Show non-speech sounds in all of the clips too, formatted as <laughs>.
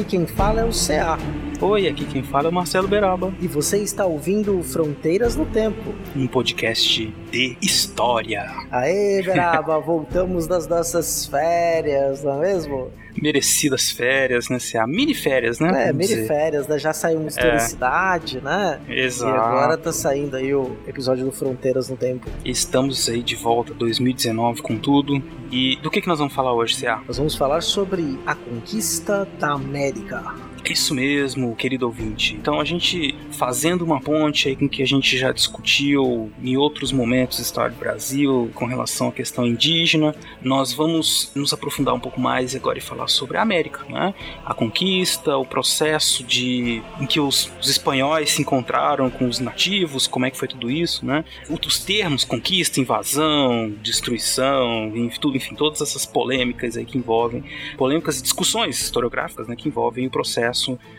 Aqui quem fala é o CA. Oi, aqui quem fala é o Marcelo Beraba, E você está ouvindo Fronteiras no Tempo. um podcast de história. Aê, Beraba, <laughs> voltamos das nossas férias, não é mesmo? Merecidas férias, né? Se mini férias, né? É, mini dizer. férias, né? Já saiu uma historicidade, né? Exato. E agora tá saindo aí o episódio do Fronteiras no Tempo. Estamos aí de volta 2019 com tudo. E do que, que nós vamos falar hoje, CA? Nós vamos falar sobre a conquista da América. Isso mesmo, querido ouvinte. Então a gente fazendo uma ponte aí com que a gente já discutiu em outros momentos da história do Brasil com relação à questão indígena, nós vamos nos aprofundar um pouco mais agora e falar sobre a América, né? A conquista, o processo de em que os, os espanhóis se encontraram com os nativos, como é que foi tudo isso, né? Outros termos, conquista, invasão, destruição, tudo, enfim, todas essas polêmicas aí que envolvem polêmicas e discussões historiográficas, né, que envolvem o processo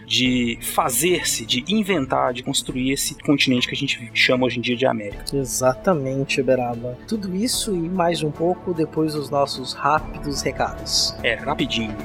de fazer-se, de inventar, de construir esse continente que a gente chama hoje em dia de América. Exatamente, Beraba. Tudo isso e mais um pouco depois dos nossos rápidos recados. É, rapidinho.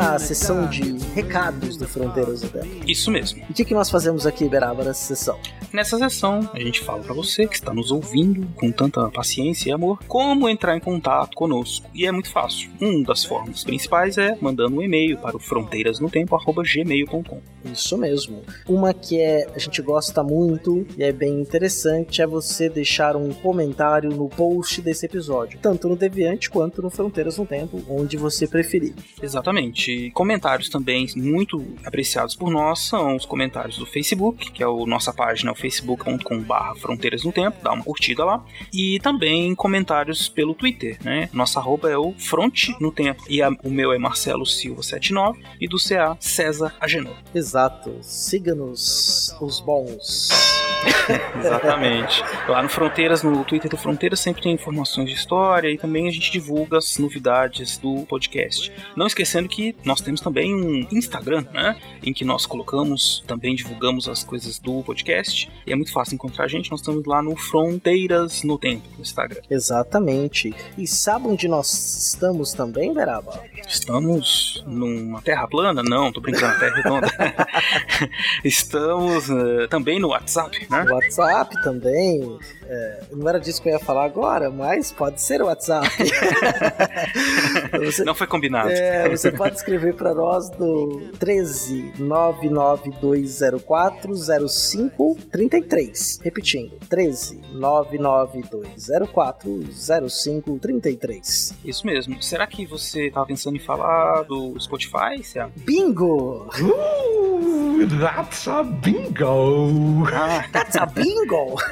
Na sessão de recados do Fronteiras do Tempo. Isso mesmo. E o que, que nós fazemos aqui, Beraba, nessa sessão? Nessa sessão, a gente fala pra você que está nos ouvindo com tanta paciência e amor, como entrar em contato conosco. E é muito fácil. Uma das formas principais é mandando um e-mail para o fronteirasnotempo@gmail.com. Isso mesmo. Uma que é a gente gosta muito e é bem interessante é você deixar um comentário no post desse episódio, tanto no Deviante quanto no Fronteiras no Tempo, onde você preferir. Exatamente. Comentários também muito apreciados por nós são os comentários do Facebook, que é a nossa página, o facebook.com.br Fronteiras no Tempo, dá uma curtida lá. E também comentários pelo Twitter, né? Nossa arroba é o Fronte no Tempo. E a- o meu é Marcelo Silva79 e do CA César Agenor. Exato. Siga-nos os bons. <laughs> Exatamente. Lá no Fronteiras, no Twitter do Fronteiras, sempre tem informações de história e também a gente divulga as novidades do podcast. Não esquecendo que nós temos também um Instagram, né? Em que nós colocamos, também divulgamos as coisas do podcast. E é muito fácil encontrar a gente. Nós estamos lá no Fronteiras no Tempo, no Instagram. Exatamente. E sabe onde nós estamos também, Beraba? Estamos numa terra plana? Não, tô brincando, terra redonda. <laughs> <laughs> Estamos eh, também no WhatsApp, né? WhatsApp também. É, não era disso que eu ia falar agora, mas pode ser o WhatsApp. <laughs> você, Não foi combinado. é, você pode escrever para nós no 13 99204 0533. Repetindo, 13 99204 0533. Isso mesmo. Será que você tava pensando em falar do Spotify? Bingo! Ooh, that's a bingo! Ah, That's a bingo! <laughs>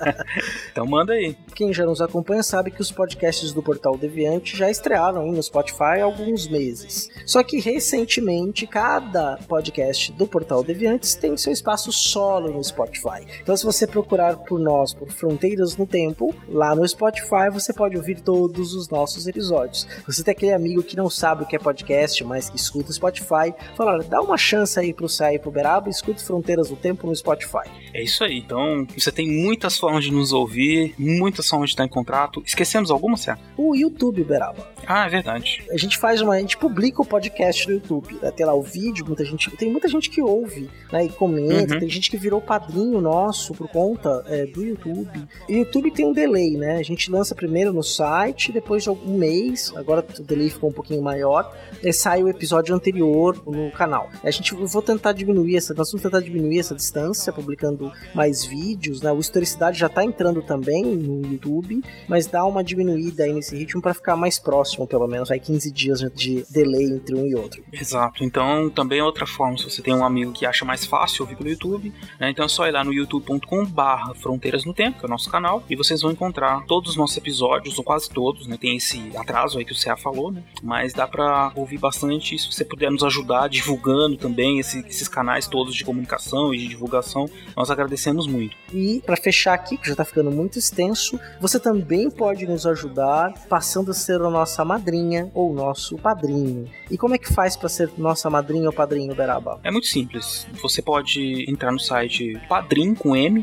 <laughs> então manda aí. Quem já nos acompanha sabe que os podcasts do Portal Deviante já estrearam aí no Spotify há alguns meses. Só que recentemente cada podcast do Portal Deviantes tem seu espaço solo no Spotify. Então se você procurar por nós por Fronteiras no Tempo, lá no Spotify você pode ouvir todos os nossos episódios. Você tem aquele amigo que não sabe o que é podcast, mas que escuta o Spotify, fala, olha, dá uma chance aí pro Sai e pro Beraba e escute Fronteiras no Tempo no Spotify. É isso aí. Então, você tem muitas formas de nos ouvir, muitas formas de estar em contrato. Esquecemos alguma, Cé? O YouTube, Beraba. Ah, é verdade. a gente faz uma. A gente publica o podcast no YouTube. Né? Tem lá o vídeo, muita gente. Tem muita gente que ouve, né? E comenta. Uhum. Tem gente que virou padrinho nosso por conta é, do YouTube. E o YouTube tem um delay, né? A gente lança primeiro no site, depois de algum mês. Agora o delay ficou um pouquinho maior. Sai o episódio anterior no canal. A gente vou tentar diminuir essa. Nós vamos tentar diminuir essa distância, publicando mais vídeos, né? O Historicidade já tá entrando também no YouTube, mas dá uma diminuída aí nesse ritmo para ficar mais próximo, pelo menos, aí 15 dias de delay entre um e outro. Exato. Então, também é outra forma, se você tem um amigo que acha mais fácil ouvir pelo YouTube, né, então é só ir lá no youtube.com/barra Fronteiras no Tempo, que é o nosso canal, e vocês vão encontrar todos os nossos episódios, ou quase todos, né? Tem esse atraso aí que o CA falou, né? Mas dá para ouvir bastante. Se você puder nos ajudar divulgando também esse, esses canais todos de comunicação e de divulgação, nós agradecemos muito. E para fechar aqui, que já tá ficando muito extenso, você também pode nos ajudar passando a ser a nossa madrinha ou nosso padrinho. E como é que faz para ser nossa madrinha ou padrinho, Beraba? É muito simples. Você pode entrar no site padrim.com.br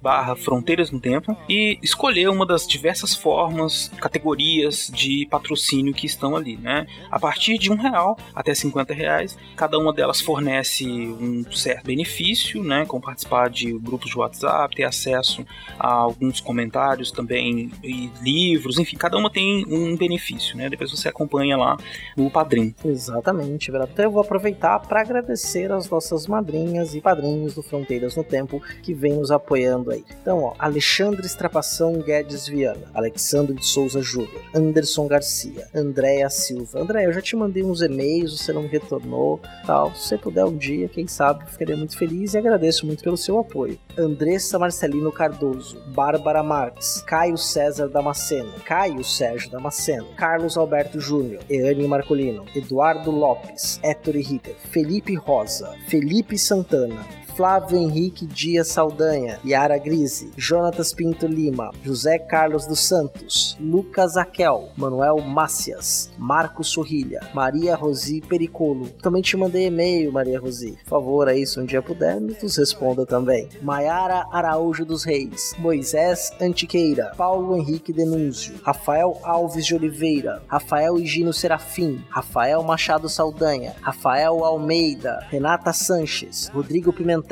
barra Fronteiras no Tempo e escolher uma das diversas formas, categorias de patrocínio que estão ali, né? A partir de um real até 50 reais, cada uma delas fornece um certo benefício, né? Como participar de grupos de WhatsApp, ter acesso a alguns comentários também e livros, enfim, cada uma tem um benefício, né? Depois você acompanha lá no Padrim. Exatamente, Beraba. Então eu vou aproveitar para agradecer as nossas madrinhas e padrinhos do Fronteiras no Tempo que vem nos apoiando aí. Então, ó, Alexandre Estrapação Guedes Viana, Alexandre de Souza Júnior, Anderson Garcia, Andréa Silva. André, eu já te mandei uns e-mails, você não me retornou, tal. Se você puder um dia, quem sabe, ficaria muito feliz e agradeço muito pelo seu apoio. Andressa Marcelino Cardoso, Bárbara Marques, Caio César Damasceno, Caio Sérgio Damasceno, Carlos Alberto Júnior, Eane Marcolino, Eduardo Lopes, Héctor Ritter, Felipe Rosa, Felipe Santana, Flávio Henrique Dias Saldanha, Yara Grise, Jonatas Pinto Lima, José Carlos dos Santos, Lucas Aquel, Manuel Mácias, Marcos Sorrilha, Maria Rosi Pericolo. Também te mandei e-mail, Maria Rosi. Por favor, aí, se um dia puder, nos responda também. Maiara Araújo dos Reis, Moisés Antiqueira, Paulo Henrique Denúncio, Rafael Alves de Oliveira, Rafael Higino Serafim, Rafael Machado Saldanha, Rafael Almeida, Renata Sanches, Rodrigo Pimentel,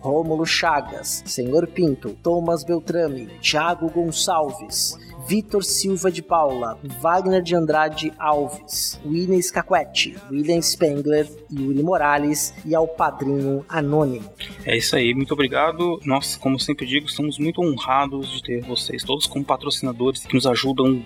Rômulo Chagas, Senhor Pinto, Thomas Beltrame, Thiago Gonçalves, Vitor Silva de Paula, Wagner de Andrade Alves, William Scaquetti, William Spengler, Yuri Morales e ao padrinho anônimo. É isso aí, muito obrigado. Nós, como sempre digo, estamos muito honrados de ter vocês todos como patrocinadores que nos ajudam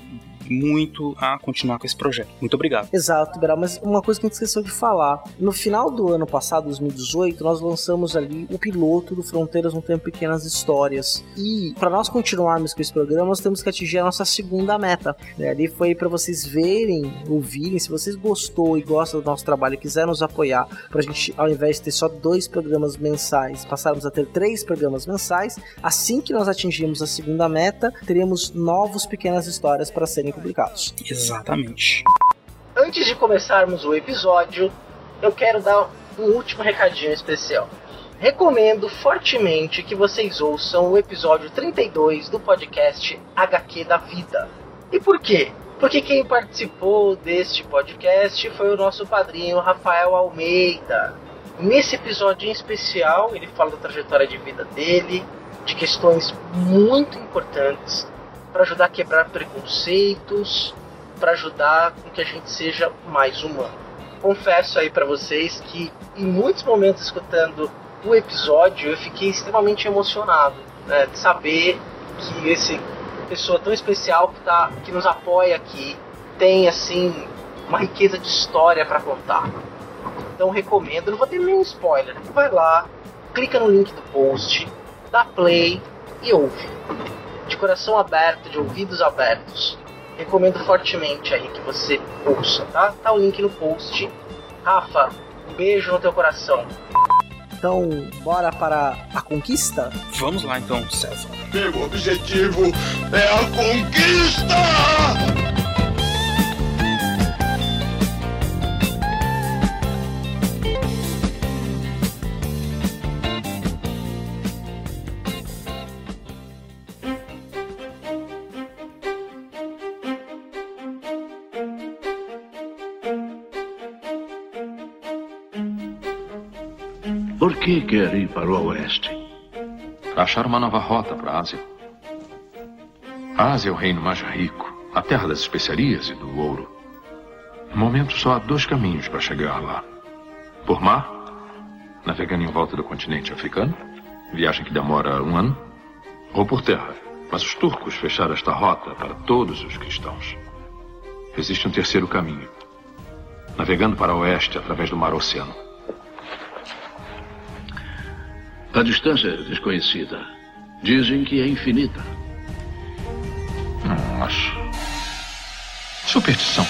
muito a continuar com esse projeto. Muito obrigado. Exato, Beral, mas uma coisa que a gente esqueceu de falar. No final do ano passado, 2018, nós lançamos ali o piloto do Fronteiras no Tempo Pequenas Histórias. E para nós continuarmos com esse programa, nós temos que atingir a nossa segunda meta. Né? Ali foi para vocês verem, ouvirem, se vocês gostou e gostam do nosso trabalho e quiser nos apoiar, pra gente, ao invés de ter só dois programas mensais, passarmos a ter três programas mensais, assim que nós atingirmos a segunda meta, teremos novos pequenas histórias para serem publicados. Exatamente. Antes de começarmos o episódio, eu quero dar um último recadinho especial. Recomendo fortemente que vocês ouçam o episódio 32 do podcast HQ da Vida. E por quê? Porque quem participou deste podcast foi o nosso padrinho Rafael Almeida. Nesse episódio em especial, ele fala da trajetória de vida dele, de questões muito importantes para ajudar a quebrar preconceitos, para ajudar com que a gente seja mais humano. Confesso aí para vocês que em muitos momentos escutando o episódio eu fiquei extremamente emocionado né, de saber que esse pessoa tão especial que, tá, que nos apoia aqui tem assim uma riqueza de história para contar. Então recomendo, não vou ter nenhum spoiler. Vai lá, clica no link do post, dá play e ouve de coração aberto, de ouvidos abertos. Recomendo fortemente aí que você ouça, tá? Tá o link no post. Rafa, um beijo no teu coração. Então, bora para a conquista? Vamos lá então, César. Meu objetivo é a conquista! Por que quer ir para o oeste? Para achar uma nova rota para a Ásia. A Ásia é o reino mais rico, a terra das especiarias e do ouro. No momento, só há dois caminhos para chegar lá: por mar, navegando em volta do continente africano, viagem que demora um ano, ou por terra. Mas os turcos fecharam esta rota para todos os cristãos. Existe um terceiro caminho, navegando para o oeste através do Mar Oceano. A distância é desconhecida. Dizem que é infinita. Não acho. Superstição.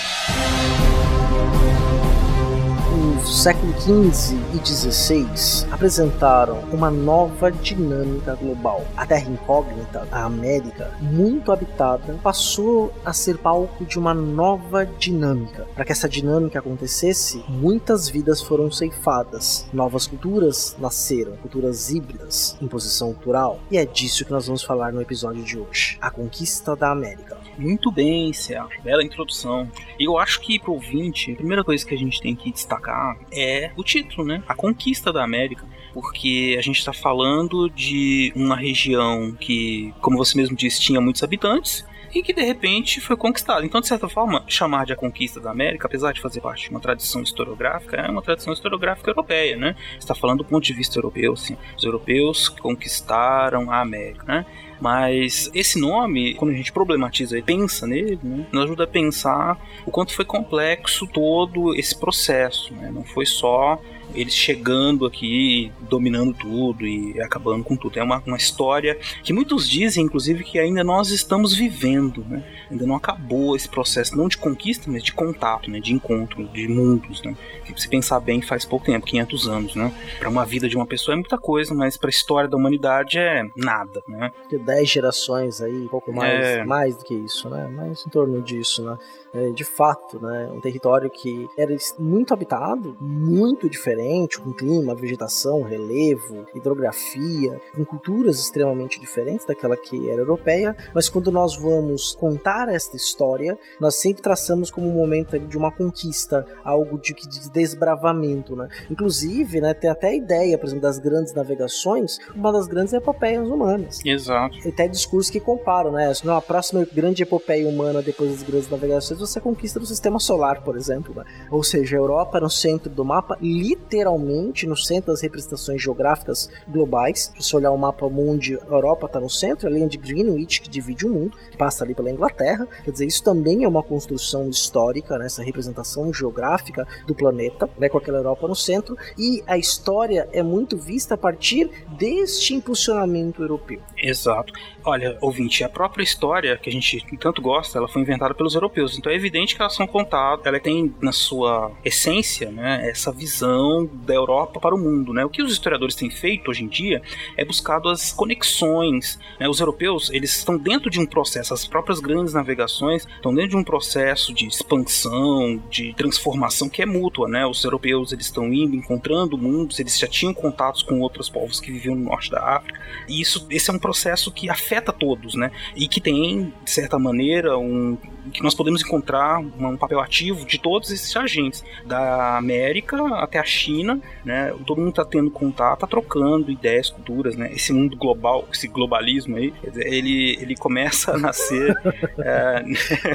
Século XV e XVI apresentaram uma nova dinâmica global. A Terra incógnita, a América, muito habitada, passou a ser palco de uma nova dinâmica. Para que essa dinâmica acontecesse, muitas vidas foram ceifadas, novas culturas nasceram, culturas híbridas, imposição cultural, e é disso que nós vamos falar no episódio de hoje: a conquista da América. Muito bem, Céu. Bela introdução. E eu acho que pro ouvinte, a primeira coisa que a gente tem que destacar é o título, né? A conquista da América. Porque a gente está falando de uma região que, como você mesmo disse, tinha muitos habitantes e que de repente foi conquistada. Então, de certa forma, chamar de a conquista da América, apesar de fazer parte de uma tradição historiográfica, é uma tradição historiográfica europeia, né? Está falando do ponto de vista europeu, assim. Os europeus conquistaram a América, né? Mas esse nome, quando a gente problematiza e pensa nele, né, nos ajuda a pensar o quanto foi complexo todo esse processo. Né? Não foi só eles chegando aqui, dominando tudo e acabando com tudo. É uma, uma história que muitos dizem, inclusive, que ainda nós estamos vivendo, né? Ainda não acabou esse processo, não de conquista, mas de contato, né? De encontro, de mundos, né? Que se pensar bem, faz pouco tempo, 500 anos, né? Para uma vida de uma pessoa é muita coisa, mas para a história da humanidade é nada, né? De 10 gerações aí, um pouco mais, é... mais do que isso, né? Mais em torno disso, né? É, de fato, né? Um território que era muito habitado, muito diferente, com clima, vegetação, relevo, hidrografia, com culturas extremamente diferentes daquela que era europeia, mas quando nós vamos contar esta história, nós sempre traçamos como um momento de uma conquista, algo de, de desbravamento, né? Inclusive, né, tem até a ideia, por exemplo, das grandes navegações, uma das grandes epopeias humanas. Exato. Tem até discursos que comparam, né? A próxima grande epopeia humana depois das grandes navegações você conquista do sistema solar, por exemplo. Né? Ou seja, a Europa no centro do mapa, literalmente no centro das representações geográficas globais. Se você olhar o mapa mundi, a Europa está no centro, a linha de Greenwich que divide o mundo, que passa ali pela Inglaterra. Quer dizer, isso também é uma construção histórica, né? essa representação geográfica do planeta, né? com aquela Europa no centro. E a história é muito vista a partir deste impulsionamento europeu. Exato. Olha, ouvinte, a própria história que a gente tanto gosta, ela foi inventada pelos europeus. Então é evidente que elas são contadas, ela tem na sua essência, né, essa visão da Europa para o mundo, né? O que os historiadores têm feito hoje em dia é buscado as conexões, né? Os europeus, eles estão dentro de um processo, as próprias grandes navegações estão dentro de um processo de expansão, de transformação que é mútua, né? Os europeus, eles estão indo, encontrando mundos, eles já tinham contatos com outros povos que viviam no norte da África. E isso, esse é um processo que afeta todos, né? E que tem, de certa maneira, um que nós podemos encontrar um papel ativo de todos esses agentes, da América até a China, né? Todo mundo está tendo contato, está trocando ideias, culturas, né? Esse mundo global, esse globalismo aí, ele, ele começa a nascer <laughs> é,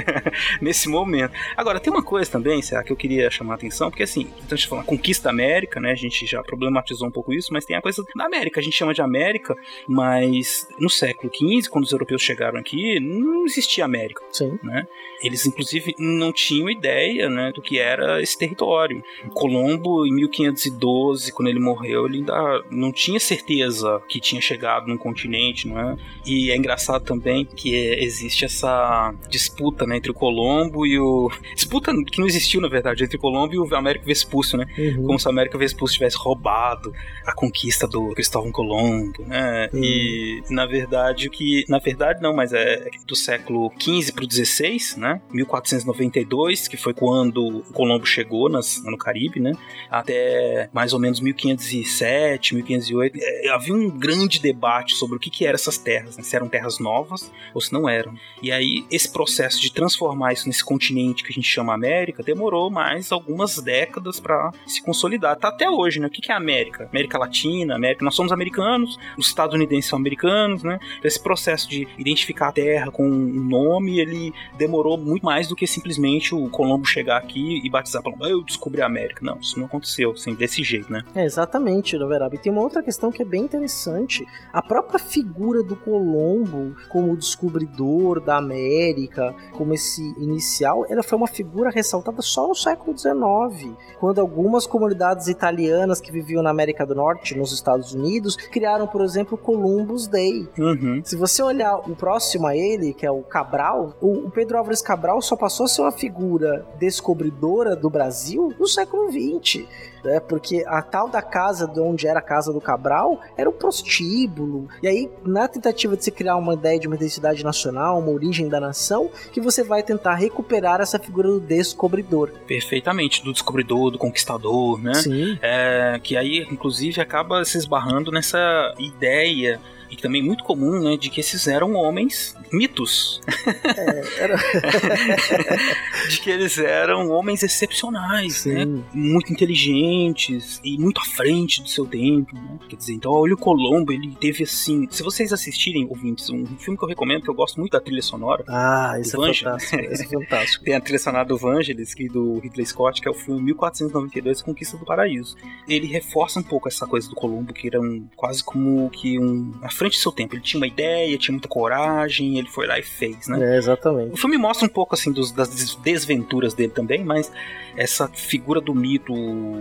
<laughs> nesse momento. Agora, tem uma coisa também, será que eu queria chamar a atenção, porque assim, então a gente fala conquista da América, né? A gente já problematizou um pouco isso, mas tem a coisa da América, a gente chama de América, mas no século XV, quando os europeus chegaram aqui, não existia América, Sim. né? Eles, inclusive, não tinham ideia né, do que era esse território. Colombo, em 1512, quando ele morreu, ele ainda não tinha certeza que tinha chegado num continente, não é? E é engraçado também que existe essa disputa né, entre o Colombo e o. <laughs> Disputa que não existiu, na verdade, entre o Colombo e o Américo Vespúcio, né? Uhum. Como se o Américo Vespúcio tivesse roubado a conquista do Cristóvão Colombo, né? Uhum. E, na verdade, o que. Na verdade, não, mas é do século XV para o XVI, né? 1492, que foi quando Colombo chegou nas, no Caribe, né? Até mais ou menos 1507, 1508, é, havia um grande debate sobre o que, que eram essas terras, né? se eram terras novas ou se não eram. E aí, esse processo de transformar isso nesse continente que a gente chama América demorou mais algumas décadas para se consolidar. Tá até hoje, né? O que, que é América? América Latina, América. Nós somos americanos, os estadunidenses são americanos, né? Então, esse processo de identificar a terra com um nome, ele demorou demorou muito mais do que simplesmente o Colombo chegar aqui e batizar falando, eu descobri a América. Não, isso não aconteceu assim, desse jeito, né? É, exatamente, Noverab. E tem uma outra questão que é bem interessante. A própria figura do Colombo como descobridor da América, como esse inicial, ela foi uma figura ressaltada só no século XIX, quando algumas comunidades italianas que viviam na América do Norte, nos Estados Unidos, criaram, por exemplo, o Columbus Day. Uhum. Se você olhar o próximo a ele, que é o Cabral, o Pedro Álvares Cabral só passou a ser uma figura descobridora do Brasil no século XX né? Porque a tal da casa de onde era a casa do Cabral era um prostíbulo. E aí, na tentativa de se criar uma ideia de uma identidade nacional, uma origem da nação, que você vai tentar recuperar essa figura do descobridor. Perfeitamente, do descobridor, do conquistador, né? Sim. É, que aí, inclusive, acaba se esbarrando nessa ideia e também muito comum, né, de que esses eram homens mitos. É, era... <laughs> de que eles eram homens excepcionais, Sim. né, muito inteligentes e muito à frente do seu tempo, né? Quer dizer, então olha o Colombo, ele teve assim, se vocês assistirem, ouvintes, um filme que eu recomendo, que eu gosto muito da trilha sonora, Ah, isso é Vangelis. fantástico. Isso é fantástico. <laughs> tem a trilha sonora do Vangelis e do Ridley Scott, que é o filme 1492, Conquista do Paraíso. Ele reforça um pouco essa coisa do Colombo, que era um, quase como que um frente do seu tempo. Ele tinha uma ideia, tinha muita coragem, ele foi lá e fez, né? É, exatamente. O filme mostra um pouco assim dos- das des- desventuras dele também, mas essa figura do mito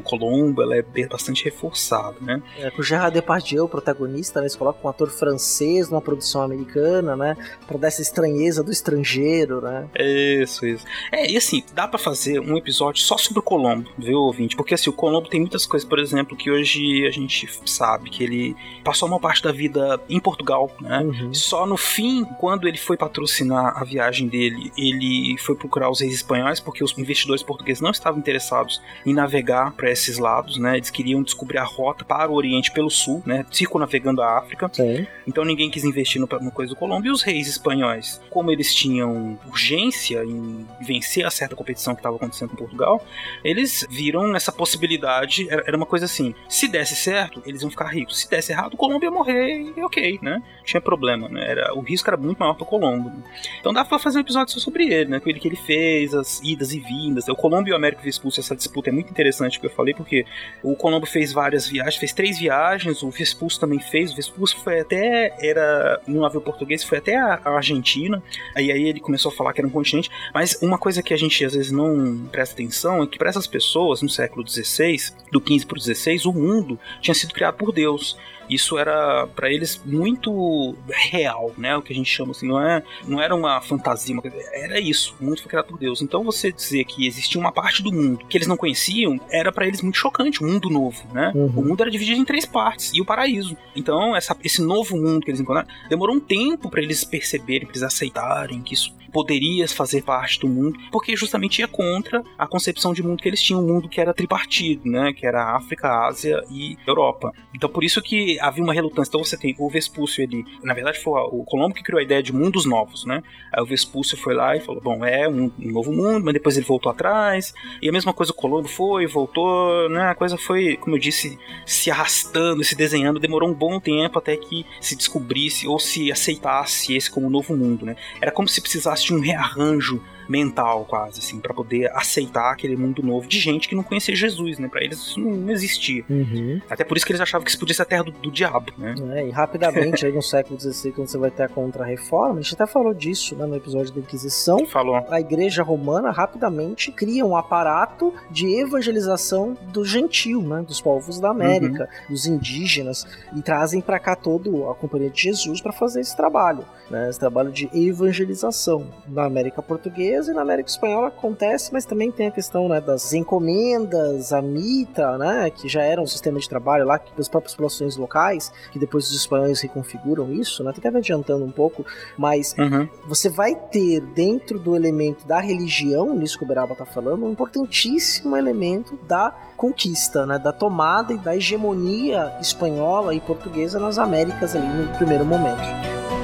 Colombo, ela é bastante reforçada, né? É, o Gerard Depardieu, o protagonista, né, eles colocam um ator francês numa produção americana, né, pra dar essa estranheza do estrangeiro, né. Isso, isso. É, e assim, dá pra fazer um episódio só sobre o Colombo, viu, ouvinte? Porque assim, o Colombo tem muitas coisas, por exemplo, que hoje a gente sabe que ele passou uma parte da vida em Portugal, né? Uhum. Só no fim, quando ele foi patrocinar a viagem dele, ele foi procurar os reis espanhóis, porque os investidores portugueses não estavam interessados em navegar para esses lados, né? Eles queriam descobrir a rota para o Oriente pelo Sul, né? Circunavegando a África. Sim. Então ninguém quis investir no, no coisa do Colombo. E os reis espanhóis, como eles tinham urgência em vencer a certa competição que estava acontecendo em Portugal, eles viram nessa possibilidade. Era, era uma coisa assim: se desse certo, eles iam ficar ricos. Se desse errado, o Colombo ia morrer e ok, né? Tinha problema, né? Era, o risco era muito maior para o Colombo. né? Então dá pra fazer um episódio só sobre ele, né? Com ele que ele fez, as idas e vindas. O Colombo e o Américo Vespucci, essa disputa é muito interessante que eu falei, porque o Colombo fez várias viagens, fez três viagens, o Vespucci também fez. O Vespucci foi até, era um navio português, foi até a, a Argentina. Aí, aí ele começou a falar que era um continente. Mas uma coisa que a gente às vezes não presta atenção é que para essas pessoas, no século XVI, do 15 para o 16, o mundo tinha sido criado por Deus. Isso era para eles muito real, né? O que a gente chama assim, não é, não era uma fantasia, era isso. O mundo foi criado por Deus. Então você dizer que existia uma parte do mundo que eles não conheciam, era para eles muito chocante, um mundo novo, né? Uhum. O mundo era dividido em três partes e o paraíso. Então essa, esse novo mundo que eles encontraram demorou um tempo para eles perceberem, para eles aceitarem que isso poderia fazer parte do mundo, porque justamente ia contra a concepção de mundo que eles tinham, um mundo que era tripartido, né? Que era África, Ásia e Europa. Então por isso que havia uma relutância. Então você tem o Vespúcio ele, na verdade foi o Colombo que criou a ideia de mundos novos, né? Aí o Vespúcio foi lá e falou, bom, é um, novo mundo, mas depois ele voltou atrás. E a mesma coisa o Colombo foi, voltou, né? A coisa foi, como eu disse, se arrastando, se desenhando, demorou um bom tempo até que se descobrisse ou se aceitasse esse como novo mundo, né? Era como se precisasse de um rearranjo mental quase assim para poder aceitar aquele mundo novo de gente que não conhecia Jesus, né? Para eles isso não, existia. Uhum. Até por isso que eles achavam que isso podia ser a terra do, do diabo, né? É, e rapidamente, aí no século XVI, quando você vai ter a Contra-Reforma, a gente até falou disso né, no episódio da Inquisição, Falou. a igreja romana rapidamente cria um aparato de evangelização do gentil, né, dos povos da América, dos indígenas, e trazem para cá todo a companhia de Jesus para fazer esse trabalho, né, esse trabalho de evangelização na América Portuguesa e na América Espanhola acontece, mas também tem a questão né, das encomendas, a mitra, né, que já era um sistema de trabalho lá das próprias populações locais, que depois os espanhóis reconfiguram isso, né, até me adiantando um pouco, mas Uhum. você vai ter dentro do elemento da religião, nisso que o Beraba tá falando, um importantíssimo elemento da conquista, né, da tomada e da hegemonia espanhola e portuguesa nas Américas ali no primeiro momento.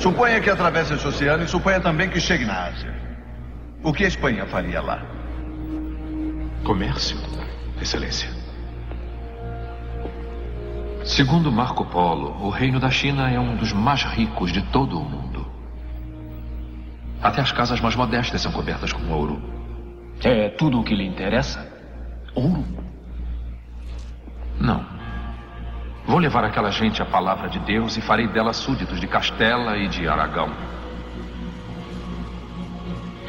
Suponha que atravesse esse oceano e suponha também que chegue na Ásia. O que a Espanha faria lá? Comércio, Excelência. Segundo Marco Polo, o reino da China é um dos mais ricos de todo o mundo. Até as casas mais modestas são cobertas com ouro. É tudo o que lhe interessa? Ouro? Não. Vou levar aquela gente a palavra de Deus e farei dela súditos de Castela e de Aragão.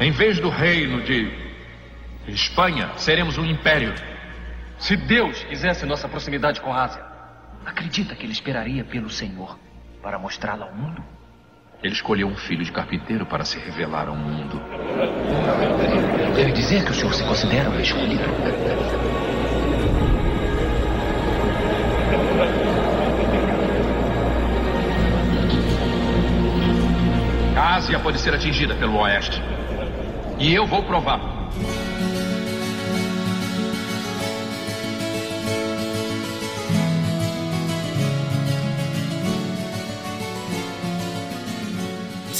Em vez do reino de Espanha, seremos um império. Se Deus quisesse nossa proximidade com a Ásia, acredita que ele esperaria pelo Senhor para mostrá-la ao mundo? Ele escolheu um filho de carpinteiro para se revelar ao mundo. Deve dizer que o senhor se considera o escolhido. A Ásia pode ser atingida pelo Oeste. E eu vou provar.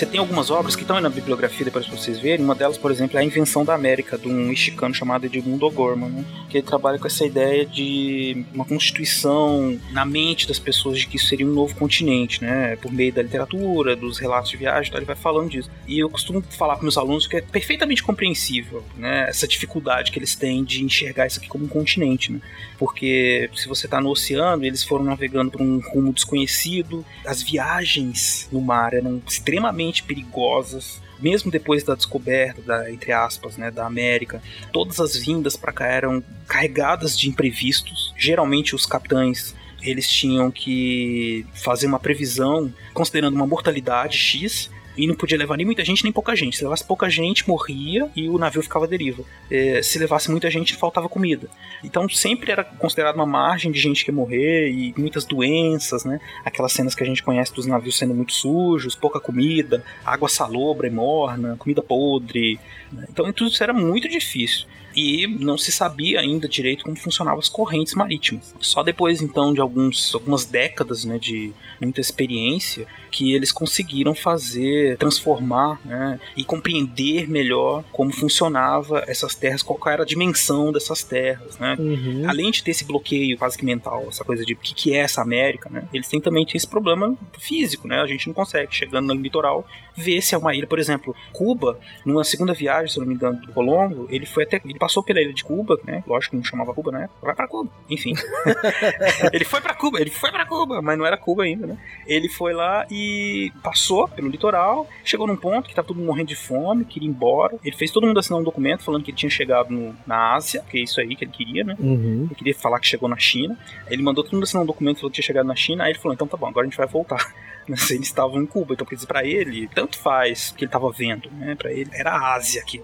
Você tem algumas obras que estão aí na bibliografia depois pra vocês verem. Uma delas, por exemplo, é A Invenção da América, de um mexicano chamado Edmundo O'Gorman, né? que ele trabalha com essa ideia de uma constituição na mente das pessoas de que isso seria um novo continente, né? por meio da literatura, dos relatos de viagem, então ele vai falando disso. E eu costumo falar para meus alunos que é perfeitamente compreensível né? essa dificuldade que eles têm de enxergar isso aqui como um continente. Né? Porque se você está no oceano, eles foram navegando por um rumo desconhecido, as viagens no mar eram extremamente perigosas, mesmo depois da descoberta da entre aspas, né, da América, todas as vindas para cá eram carregadas de imprevistos. Geralmente os capitães eles tinham que fazer uma previsão considerando uma mortalidade X e não podia levar nem muita gente nem pouca gente. Se levasse pouca gente, morria e o navio ficava à deriva. É, se levasse muita gente, faltava comida. Então sempre era considerado uma margem de gente que ia morrer e muitas doenças, né? Aquelas cenas que a gente conhece dos navios sendo muito sujos, pouca comida, água salobra e morna, comida podre. Né? Então tudo isso era muito difícil e não se sabia ainda direito como funcionavam as correntes marítimas. Só depois então de alguns, algumas décadas né, de muita experiência que eles conseguiram fazer, transformar né, e compreender melhor como funcionava essas terras, qual era a dimensão dessas terras. Né? Uhum. Além de ter esse bloqueio quase que mental, essa coisa de o que, que é essa América, né? eles têm também esse problema físico, né? a gente não consegue, chegando no litoral, ver se é uma ilha, por exemplo, Cuba, numa segunda viagem, se não me engano, do Colombo, ele foi até ele passou pela ilha de Cuba, né? Lógico que não chamava Cuba, né? Vai para Cuba. Enfim. <laughs> <laughs> ele foi para Cuba, ele foi para Cuba, mas não era Cuba ainda, né? Ele foi lá e passou pelo litoral, chegou num ponto que tava todo mundo morrendo de fome, queria ir embora. Ele fez todo mundo assinar um documento falando que ele tinha chegado no, na Ásia, que é isso aí que ele queria, né? Uhum. Ele queria falar que chegou na China. Ele mandou todo mundo assinar um documento falando que tinha chegado na China. Aí ele falou: então tá bom, agora a gente vai voltar. <laughs> Mas eles estavam em Cuba, então quer dizer, pra ele, tanto faz o que ele tava vendo, né? Pra ele era a Ásia aqui.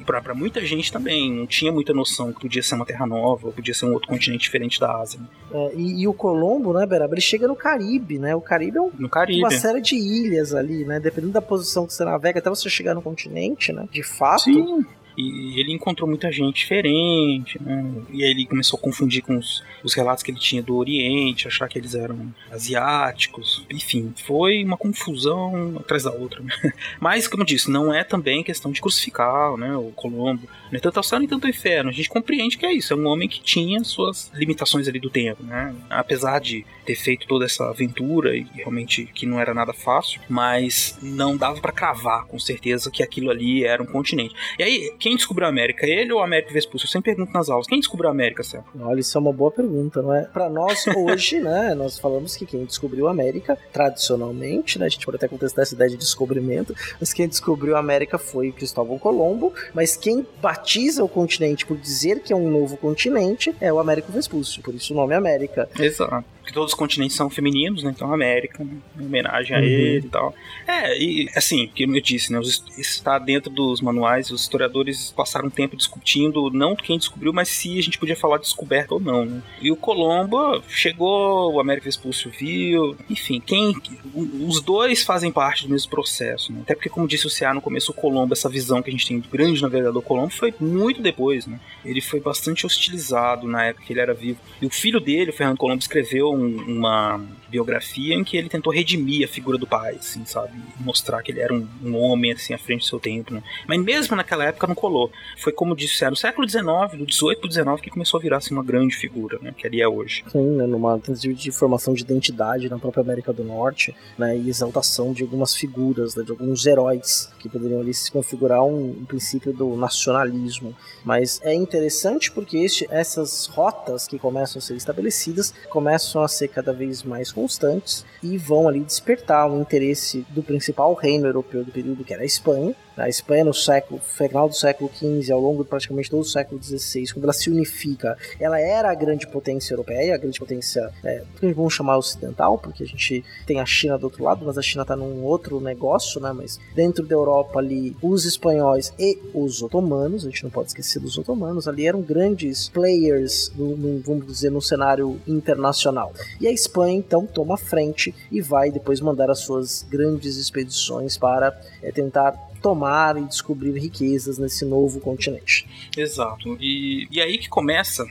E pra, pra muita gente também, não tinha muita noção que podia ser uma terra nova, podia ser um outro continente diferente da Ásia. né? É, e, e o Colombo, né, Beraba, ele chega no Caribe, né? O Caribe é um- Caribe. uma série de ilhas ali, né? Dependendo da posição que você navega, até você chegar no continente, né? De fato. Sim. E ele encontrou muita gente diferente, né? E aí ele começou a confundir com os, os relatos que ele tinha do Oriente, achar que eles eram asiáticos. Enfim, foi uma confusão atrás da outra. né? <laughs> Mas, como disse, não é também questão de crucificar né, o Colombo. Não é tanto ao céu nem tanto ao inferno. A gente compreende que é isso. É um homem que tinha suas limitações ali do tempo, né? Apesar de ter feito toda essa aventura e realmente que não era nada fácil, mas não dava pra cravar com certeza que aquilo ali era um continente. E aí, quem descobriu a América? Ele ou Américo Vespucci? Eu sempre pergunto nas aulas. Quem descobriu a América, Céu? Olha, isso é uma boa pergunta, não é? Pra nós <laughs> hoje, né, nós falamos que quem descobriu a América, tradicionalmente, né, a gente pode até contestar essa ideia de descobrimento, mas quem descobriu a América foi Cristóvão Colombo, mas quem batiza o continente por dizer que é um novo continente é o Américo Vespuccio, por isso o nome é América. Exato. Porque todos os continentes são femininos, né? Então América, né? em homenagem a Uhum. ele e tal. É, e assim, como eu disse, né? os está dentro dos manuais, os historiadores passaram um tempo discutindo não quem descobriu, mas se a gente podia falar de descoberta ou não, né? E o Colombo chegou, o Américo Vespuccio viu, enfim, quem. Os dois fazem parte do mesmo processo, né? Até porque, como disse o Ceará no começo, o Colombo, essa visão que a gente tem do grande navegador Colombo, foi muito depois, né? Ele foi bastante hostilizado na época que ele era vivo. E o filho dele, o Fernando Colombo, escreveu um, uma biografia em que ele tentou redimir a figura do pai, assim, sabe? Mostrar que ele era um, um homem, assim, à frente do seu tempo, né? Mas mesmo naquela época não colou. Foi como disse, era no século XIX, do 18 pro 19, que começou a virar, assim, uma grande figura, né? Que ele é hoje. Sim, né? Numa tentativa de formação de identidade na própria América do Norte, né? E exaltação de algumas figuras, né? De alguns heróis que poderiam ali se configurar um, um princípio do nacionalismo. Mas é interessante porque este, essas rotas que começam a ser estabelecidas começam a ser cada vez mais constantes e vão ali despertar o interesse do principal reino europeu do período, que era a Espanha. A Espanha, no século, final do século XV, ao longo de praticamente todo o século XVI, quando ela se unifica, ela era a grande potência europeia, a grande potência, é, vamos chamar ocidental, porque a gente tem a China do outro lado, mas a China está num outro negócio, né? Mas dentro da Europa ali, os espanhóis e os otomanos, a gente não pode esquecer dos otomanos, ali eram grandes players, no, no, vamos dizer, no cenário internacional. E a Espanha, então, toma frente e vai depois mandar as suas grandes expedições para é, tentar tomar e descobrir riquezas nesse novo continente. Exato. E, e aí que começa,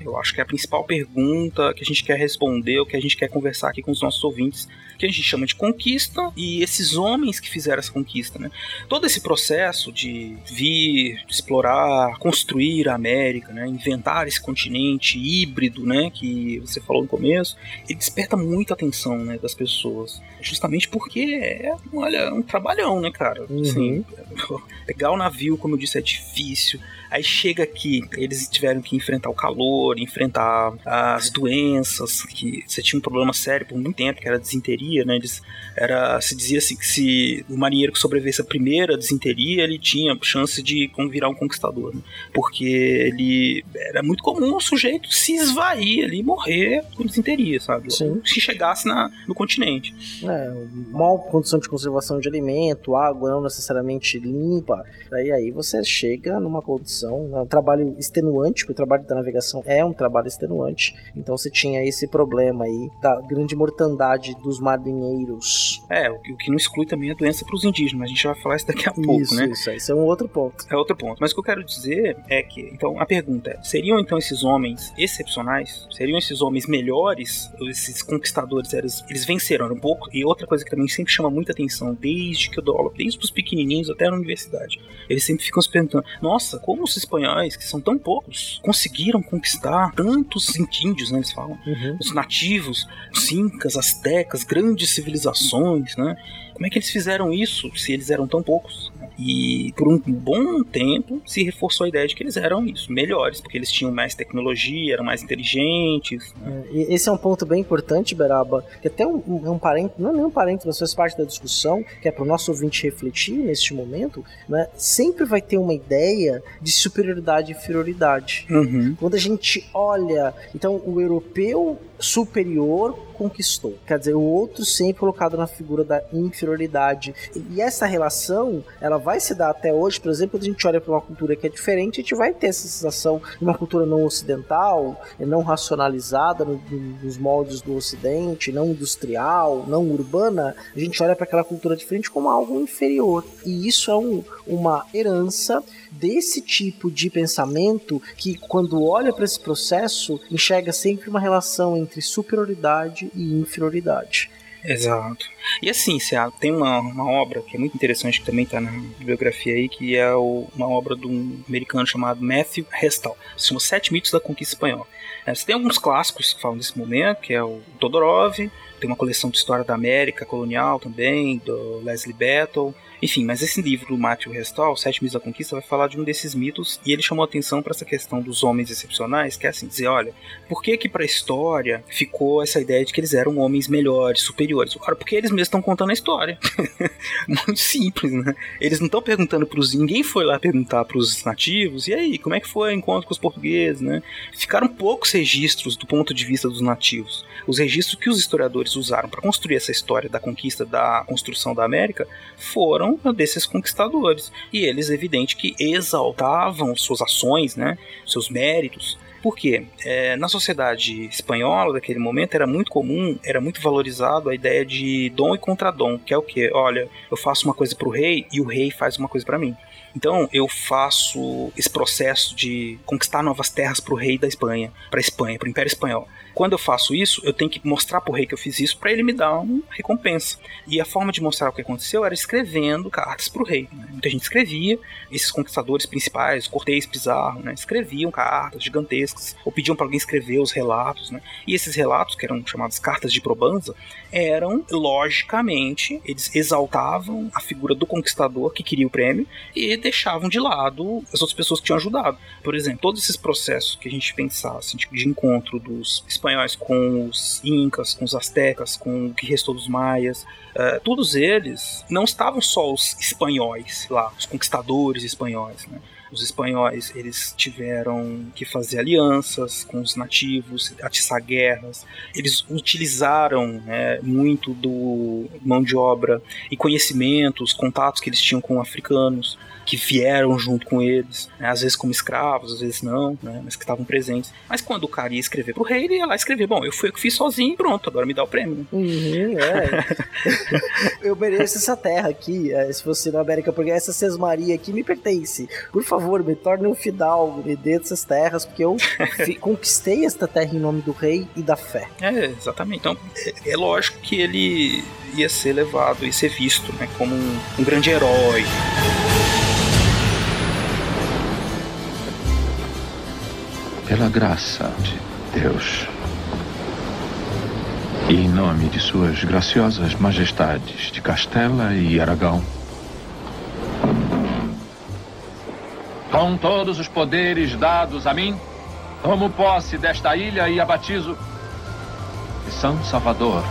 eu acho que é a principal pergunta que a gente quer responder, o que a gente quer conversar aqui com os nossos ouvintes, que a gente chama de conquista e esses homens que fizeram essa conquista, né? Todo esse processo de vir, explorar, construir a América, né? Inventar esse continente híbrido, né? Que você falou no começo, ele desperta muita atenção, né? Das pessoas, justamente porque é, olha, um trabalhão, né, cara? Uhum. Assim, pegar o navio, como eu disse, é difícil. Aí chega aqui, eles tiveram que enfrentar o calor, enfrentar as doenças, que você tinha um problema sério por muito tempo, que era desinteria, né? Eles, era, se dizia assim que se o marinheiro que sobrevivesse a primeira desinteria, ele tinha chance de virar um conquistador, né? Porque ele era muito comum o sujeito se esvair ali, morrer com desinteria, sabe? Sim. Se chegasse na, no continente. É, mal condição de conservação de alimento, água não necessariamente limpa, aí aí você chega numa condição é um trabalho extenuante, porque o trabalho da navegação é um trabalho extenuante. Então você tinha esse problema aí da grande mortandade dos marinheiros. É, o que não exclui também a doença para os indígenas, mas a gente vai falar isso daqui a pouco, isso, né? Isso, isso é um outro ponto. É outro ponto. Mas o que eu quero dizer é que, então, a pergunta é: seriam então esses homens excepcionais? Seriam esses homens melhores? Esses conquistadores, eles, eles venceram um pouco? E outra coisa que também sempre chama muita atenção, desde que eu dou aula, desde os pequenininhos até na universidade, eles sempre ficam se perguntando: nossa, como os espanhóis, que são tão poucos, conseguiram conquistar tantos índios, né, eles falam, uhum. os nativos, os incas, astecas, grandes civilizações, né? Como é que eles fizeram isso se eles eram tão poucos? E por um bom tempo se reforçou a ideia de que eles eram isso, melhores, porque eles tinham mais tecnologia, eram mais inteligentes. Né? É, esse é um ponto bem importante, Beraba, que até um, um, um parente, não é nem um parente, mas faz parte da discussão, que é para o nosso ouvinte refletir neste momento, né? sempre vai ter uma ideia de superioridade e inferioridade. Uhum. Quando a gente olha, então o europeu superior conquistou. Quer dizer, o outro sempre colocado na figura da inferioridade. E essa relação, ela vai se dar até hoje, por exemplo, quando a gente olha para uma cultura que é diferente, a gente vai ter essa sensação de uma cultura não ocidental, não racionalizada nos moldes do ocidente, não industrial, não urbana, a gente olha para aquela cultura diferente como algo inferior. E isso é um, uma herança desse tipo de pensamento que, quando olha para esse processo, enxerga sempre uma relação entre superioridade e inferioridade. Exato. E assim, tem uma, uma obra que é muito interessante, que também está na bibliografia aí, que é o, uma obra de um americano chamado Matthew Hestal. Se chama Sete Mitos da Conquista Espanhola. É, você tem alguns clássicos que falam desse momento, que é o Todorov, tem uma coleção de história da América colonial também, do Leslie Battle. Enfim, mas esse livro do Matthew Restall, Sete Mitos da Conquista, vai falar de um desses mitos e ele chamou atenção para essa questão dos homens excepcionais, que é assim, dizer, olha, por que que para a história ficou essa ideia de que eles eram homens melhores, superiores? Ora, porque eles mesmos estão contando a história. <laughs> Muito simples, né? Eles não estão perguntando para os... Ninguém foi lá perguntar para os nativos, e aí, como é que foi o encontro com os portugueses, né? Ficaram poucos registros do ponto de vista dos nativos. Os registros que os historiadores usaram para construir essa história da conquista, da construção da América, foram desses conquistadores. E eles, evidente, que exaltavam suas ações, né, seus méritos. Porque é, na sociedade espanhola daquele momento era muito comum, era muito valorizado a ideia de dom e contradom, que é o que? Olha, eu faço uma coisa para o rei e o rei faz uma coisa para mim. Então eu faço esse processo de conquistar novas terras para o rei da Espanha, para a Espanha, para o Império Espanhol. Quando eu faço isso, eu tenho que mostrar pro rei que eu fiz isso para ele me dar uma recompensa. E a forma de mostrar o que aconteceu era escrevendo cartas pro rei. Né? Muita gente escrevia, esses conquistadores principais, Cortês, Pizarro, né? escreviam cartas gigantescas, ou pediam para alguém escrever os relatos. Né? E esses relatos, que eram chamadas cartas de probanza, eram, logicamente, eles exaltavam a figura do conquistador que queria o prêmio e deixavam de lado as outras pessoas que tinham ajudado. Por exemplo, todos esses processos que a gente pensasse de encontro dos espanhóis com os incas, com os astecas, com o que restou dos maias, uh, todos eles não estavam só os espanhóis lá, os conquistadores espanhóis, né? Os espanhóis eles tiveram que fazer alianças com os nativos, atiçar guerras. Eles utilizaram né, muito do mão de obra e conhecimentos, contatos que eles tinham com africanos que vieram junto com eles, né, às vezes como escravos, às vezes não, né, mas que estavam presentes. Mas quando o cara ia escrever pro rei, ele ia lá escrever: Bom, eu fui eu que fiz sozinho e pronto, agora me dá o prêmio. Uhum, é. <laughs> eu mereço essa terra aqui, é, se fosse na América, porque essa Sesmaria aqui me pertence. Por favor, me torne um fidalgo, me dê essas terras, porque eu <laughs> conquistei esta terra em nome do rei e da fé. É, exatamente. Então, é, é lógico que ele ia ser levado e ser visto né, como um, um grande herói. pela graça de Deus e em nome de suas graciosas majestades de Castela e Aragão, com todos os poderes dados a mim, tomo posse desta ilha e a batizo de São Salvador.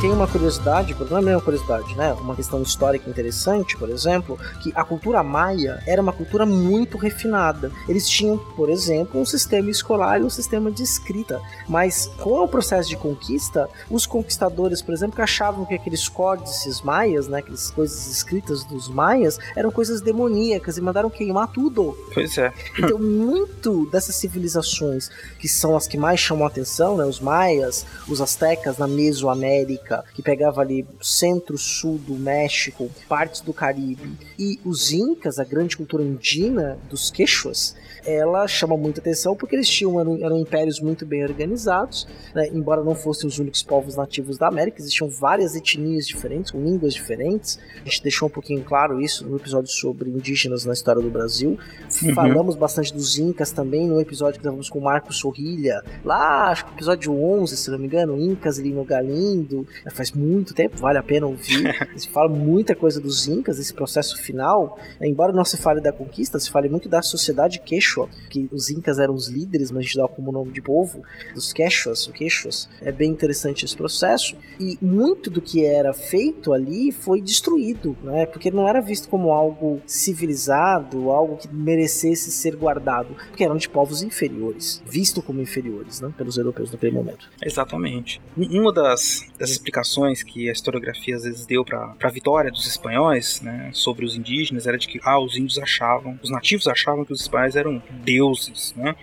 Tem uma curiosidade, não é mesmo uma curiosidade, né? Uma questão histórica interessante, por exemplo, que a cultura maia era uma cultura muito refinada. Eles tinham, por exemplo, um sistema escolar e um sistema de escrita. Mas com o processo de conquista, os conquistadores, por exemplo, que achavam que aqueles códices maias, né, aquelas coisas escritas dos maias, eram coisas demoníacas e mandaram queimar tudo. Pois é. Então, muito dessas civilizações que são as que mais chamam a atenção, né, os maias, os astecas na Mesoamérica, que pegava ali centro-sul do México, partes do Caribe, e os Incas, a grande cultura indígena dos Quechuas, ela chama muita atenção porque eles tinham eram, eram impérios muito bem organizados, né? embora não fossem os únicos povos nativos da América, existiam várias etnias diferentes, com línguas diferentes. A gente deixou um pouquinho claro isso no episódio sobre indígenas na história do Brasil. Uhum. Falamos bastante dos Incas também no episódio que estávamos com o Marco Sorrilha, lá, acho que episódio 11, se não me engano, Incas ali no Galindo. Faz muito tempo, vale a pena ouvir. <laughs> se fala muita coisa dos Incas, esse processo final. Embora não se fale da conquista, se fale muito da sociedade queixo Quechua, que os Incas eram os líderes, mas a gente dá como nome de povo, dos Quechuas, Quechuas. É bem interessante esse processo. E muito do que era feito ali foi destruído, né? Porque não era visto como algo civilizado, algo que merecesse ser guardado, porque eram de povos inferiores, visto como inferiores, né? Pelos europeus naquele momento. Exatamente. Uma das, das explicações que a historiografia às vezes deu para a vitória dos espanhóis, né, sobre os indígenas, era de que ah, os índios achavam, os nativos achavam que os espanhóis eram deuses, né?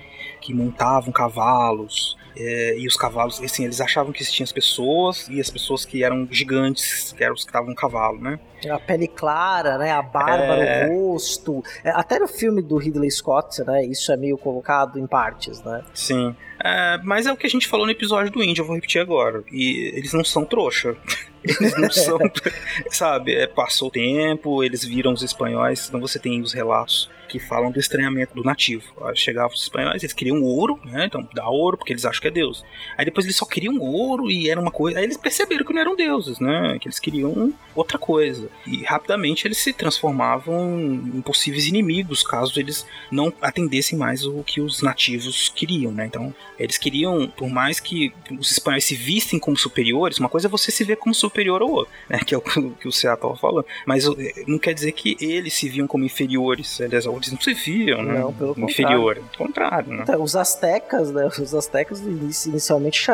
Que montavam cavalos, é, e os cavalos, assim, eles achavam que existiam as pessoas e as pessoas que eram gigantes, que eram os que estavam no cavalo, né? A pele clara, né? A barba é... no rosto. É, até no filme do Ridley Scott, né? Isso é meio colocado em partes, né? Sim. É, mas é o que a gente falou no episódio do Índio, eu vou repetir agora. E eles não são trouxa. <laughs> Eles não são. <laughs> sabe, é, passou o tempo, eles viram os espanhóis, então você tem os relatos que falam do estranhamento do nativo. Chegavam os espanhóis, eles queriam ouro, né? Então dá ouro, porque eles acham que é Deus. Aí depois eles só queriam ouro e era uma coisa. Aí eles perceberam que não eram deuses, né? Que eles queriam outra coisa. E rapidamente eles se transformavam em possíveis inimigos caso eles não atendessem mais o que os nativos queriam, né? Então eles queriam, por mais que os espanhóis se vistem como superiores, uma coisa é você se ver como superior ao outro, né? <laughs> Que é o que o estava falando. Mas eh, não quer dizer que eles se viam como inferiores. Eles eles não se viam, né? Não, pelo inferior. Contrário. contrário né? Então, os astecas, né? Os astecas inicialmente,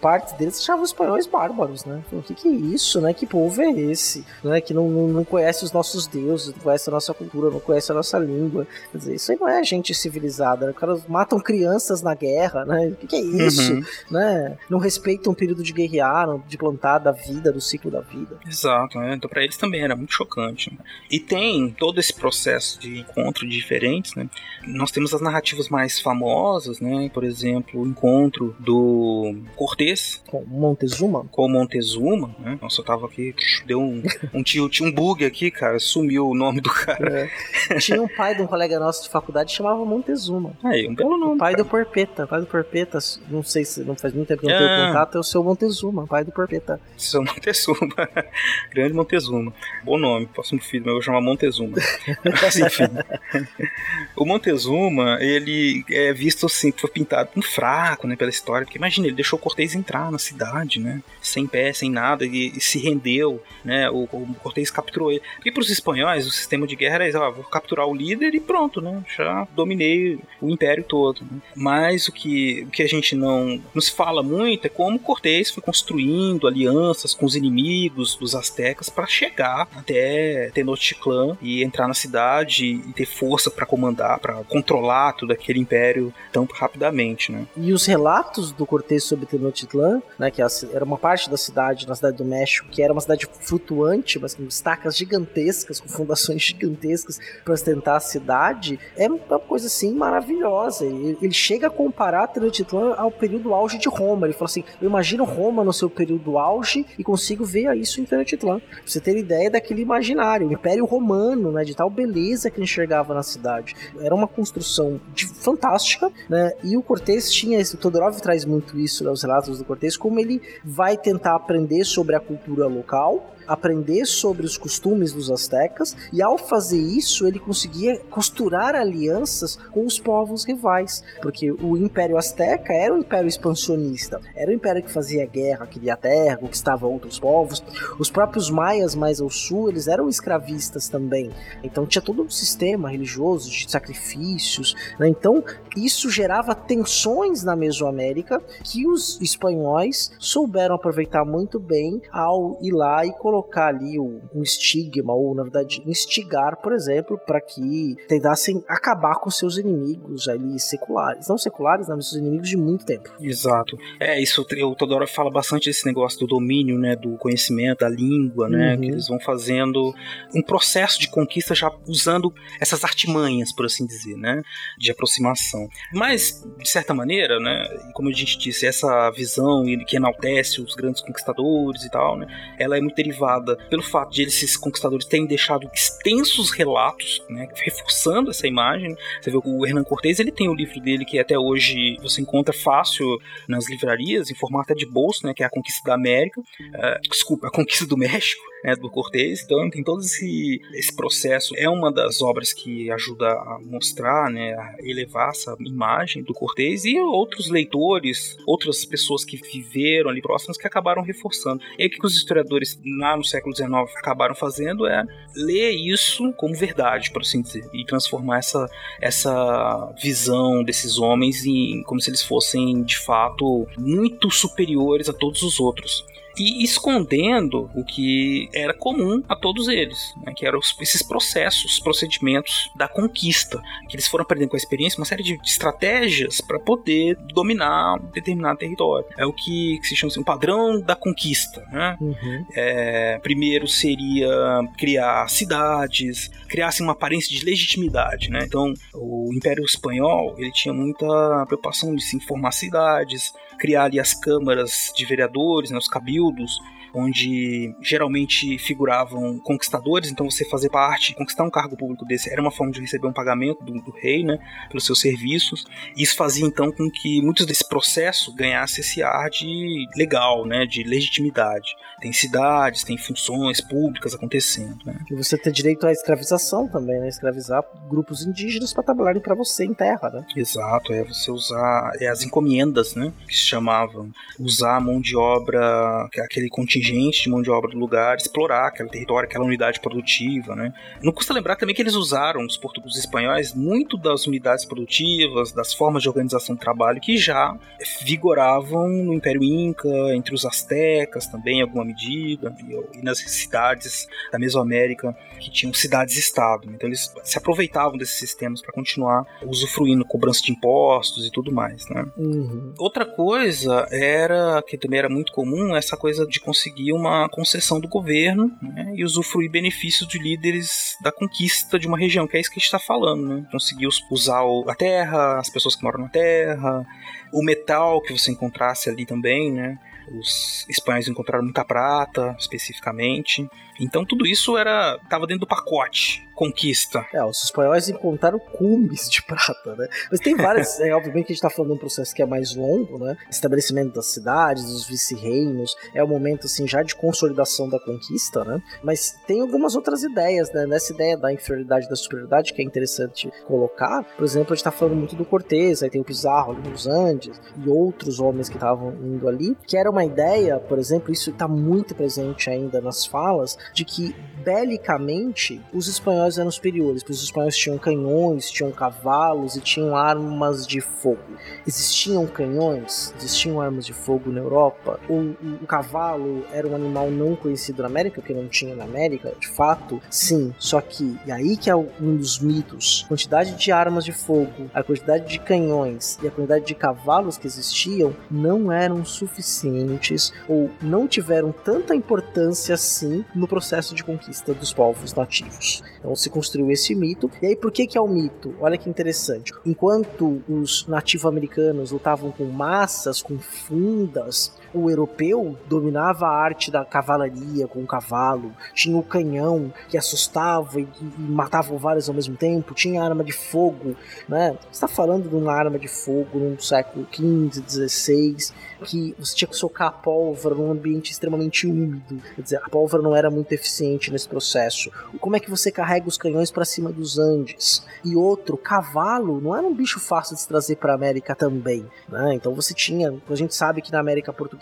parte deles achavam os espanhóis bárbaros, né? O que que é isso, né? Que povo é esse? Né? Que não, não, não conhece os nossos deuses, não conhece a nossa cultura, não conhece a nossa língua. Quer dizer, isso aí não é gente civilizada, né? Os caras matam crianças na guerra, né? O que, que, é isso? Uhum. Né? Não respeitam um período de guerrear, de plantar da vida, do ciclo da vida. Exato, né? Então para eles também era muito chocante. Né? E tem todo esse processo de encontro diferentes, né? Nós temos as narrativas mais famosas, né? Por exemplo, o encontro do Cortês com Montezuma. Com Montezuma, né? Nossa, eu tava aqui, deu um, um tio, tinha um bug aqui, cara, sumiu o nome do cara. É. Tinha um pai de um colega nosso de faculdade que chamava Montezuma. Aí, um belo nome. O pai cara. do Porpeta, pai do Porpeta, não sei se não faz muito tempo que não ah. tenho contato, é o seu Montezuma, pai do Porpeta. Seu Montezuma, <laughs> grande Montezuma. Bom nome, próximo filho, mas eu vou chamar Montezuma. <laughs> mas enfim. <laughs> o Montezuma, ele é visto assim, foi pintado como fraco, né, pela história, porque imagina, ele deixou Cortez entrar na cidade, né, sem pé, sem nada, e, e se rendeu, né, o, o Cortez capturou ele. Porque para os espanhóis, o sistema de guerra era isso, ó, vou capturar o líder e pronto, né, já dominei o império todo. Né? Mas o que, o que a gente não nos fala muito é como Cortez foi construindo alianças com os inimigos dos astecas para chegar até Tenochtitlan e entrar na cidade e ter força para comandar, para controlar todo aquele império tão rapidamente, né? E os relatos do Cortez sobre Tenochtitlan, né, que era uma parte da cidade, na cidade do México, que era uma cidade flutuante, mas com estacas gigantescas, com fundações <laughs> gigantescas para sustentar a cidade, é uma coisa assim maravilhosa. Ele, chega a comparar Tenochtitlan ao período auge de Roma. Ele fala assim: eu imagino Roma no seu período auge e consigo ver isso em Tenochtitlan. Você ter ideia daquele imaginário, o Império Romano, né, de tal beleza que ele enxergava na cidade. Era uma construção de, fantástica, né? E o Cortez tinha, o Todorov traz muito isso, né, os relatos do Cortez, como ele vai tentar aprender sobre a cultura local aprender sobre os costumes dos astecas e ao fazer isso ele conseguia costurar alianças com os povos rivais, porque o Império Azteca era um império expansionista, era um império que fazia guerra, queria terra, conquistava outros povos. Os próprios maias mais ao sul, eles eram escravistas também. Então tinha todo um sistema religioso de sacrifícios, né? Então isso gerava tensões na Mesoamérica que os espanhóis souberam aproveitar muito bem ao ir lá e colocar colocar ali um estigma, ou na verdade instigar, por exemplo, para que tentassem acabar com seus inimigos ali seculares. Não seculares, mas seus inimigos de muito tempo. Exato. É, isso o Todoro fala bastante desse negócio do domínio, né, do conhecimento, da língua, né, uhum. que eles vão fazendo um processo de conquista já usando essas artimanhas, por assim dizer, né, de aproximação. Mas, de certa maneira, né, como a gente disse, essa visão que enaltece os grandes conquistadores e tal, né, ela é muito derivada derivada pelo fato de esses conquistadores terem deixado extensos relatos, né, reforçando essa imagem. Você vê o Hernan Cortés, ele tem o livro dele que até hoje você encontra fácil nas livrarias, em formato de bolso, né, que é a Conquista da América, uh, desculpa, a Conquista do México, né, do Cortés. Então tem todo esse, esse processo. É uma das obras que ajuda a mostrar, né, a elevar essa imagem do Cortés e outros leitores, outras pessoas que viveram ali próximas que acabaram reforçando. E o que os historiadores na no século XIX acabaram fazendo é ler isso como verdade, por assim dizer, e transformar essa, essa visão desses homens em como se eles fossem de fato muito superiores a todos os outros e escondendo o que era comum a todos eles, né, que eram esses processos, procedimentos da conquista, que eles foram aprendendo com a experiência uma série de estratégias para poder dominar determinado território. É o que, que se chama assim, um padrão da conquista. Né? Uhum. É, primeiro seria criar cidades, criar assim, uma aparência de legitimidade. Né? Então, o Império Espanhol ele tinha muita preocupação de se informar cidades, criar ali as câmaras de vereadores, né, os cabildos, onde geralmente figuravam conquistadores, então você fazer parte, conquistar um cargo público desse era uma forma de receber um pagamento do, do rei, né, pelos seus serviços. Isso fazia então com que muitos desse processo ganhasse esse ar de legal, né, de legitimidade. Tem cidades, tem funções públicas acontecendo, né? E você tem direito à escravização também, né, escravizar grupos indígenas para trabalharem para você em terra, né? Exato, é você usar é as encomendas, né, que se chamavam, usar a mão de obra, aquele contingente de mão de obra do lugar, explorar aquele território, aquela unidade produtiva, né? Não custa lembrar também que eles usaram, os portugueses espanhóis, muito das unidades produtivas, das formas de organização do trabalho que já vigoravam no Império Inca, entre os astecas também, alguma medida, e nas cidades da Mesoamérica que tinham cidades-estado. Então eles se aproveitavam desses sistemas para continuar usufruindo cobrança de impostos e tudo mais, né? Uhum. Outra coisa era, que também era muito comum, essa coisa de conseguir uma concessão do governo né, e usufruir benefícios de líderes da conquista de uma região, que é isso que a gente está falando, né? Conseguir usar a terra, as pessoas que moram na terra, o metal que você encontrasse ali também, né? Os espanhóis encontraram muita prata, especificamente. Então tudo isso era estava dentro do pacote conquista. É, os espanhóis encontraram cumes de prata, né? Mas tem várias, <laughs> é, obviamente que a gente está falando de um processo que é mais longo, né? Estabelecimento das cidades, dos vice-reinos, é o momento assim já de consolidação da conquista, né? Mas tem algumas outras ideias, né? Nessa ideia da inferioridade e da superioridade que é interessante colocar. Por exemplo, a gente está falando muito do Cortez, aí tem o Pizarro ali nos Andes e outros homens que estavam indo ali, que era uma ideia, por exemplo, isso está muito presente ainda nas falas, de que belicamente os espanhóis eram superiores, pois os espanhóis tinham canhões, tinham cavalos e tinham armas de fogo. Existiam canhões, existiam armas de fogo na Europa. O, o, o cavalo era um animal não conhecido na América, porque não tinha na América, de fato, sim. Só que, e aí que é um dos mitos, a quantidade de armas de fogo, a quantidade de canhões e a quantidade de cavalos que existiam não eram suficientes ou não tiveram tanta importância assim no processo de conquista dos povos nativos. Então se construiu esse mito. E aí por que que é um mito? Olha que interessante. Enquanto os nativo-americanos lutavam com massas, com fundas, o europeu dominava a arte da cavalaria com o cavalo, tinha o canhão que assustava e, e matava vários ao mesmo tempo, tinha arma de fogo, né? Você está falando de uma arma de fogo no século XV, XVI, que você tinha que socar a pólvora num ambiente extremamente úmido. Quer dizer, a pólvora não era muito eficiente nesse processo. Como é que você carrega os canhões para cima dos Andes? E outro, cavalo não era um bicho fácil de se trazer para a América também, né? Então você tinha, a gente sabe que na América portuguesa,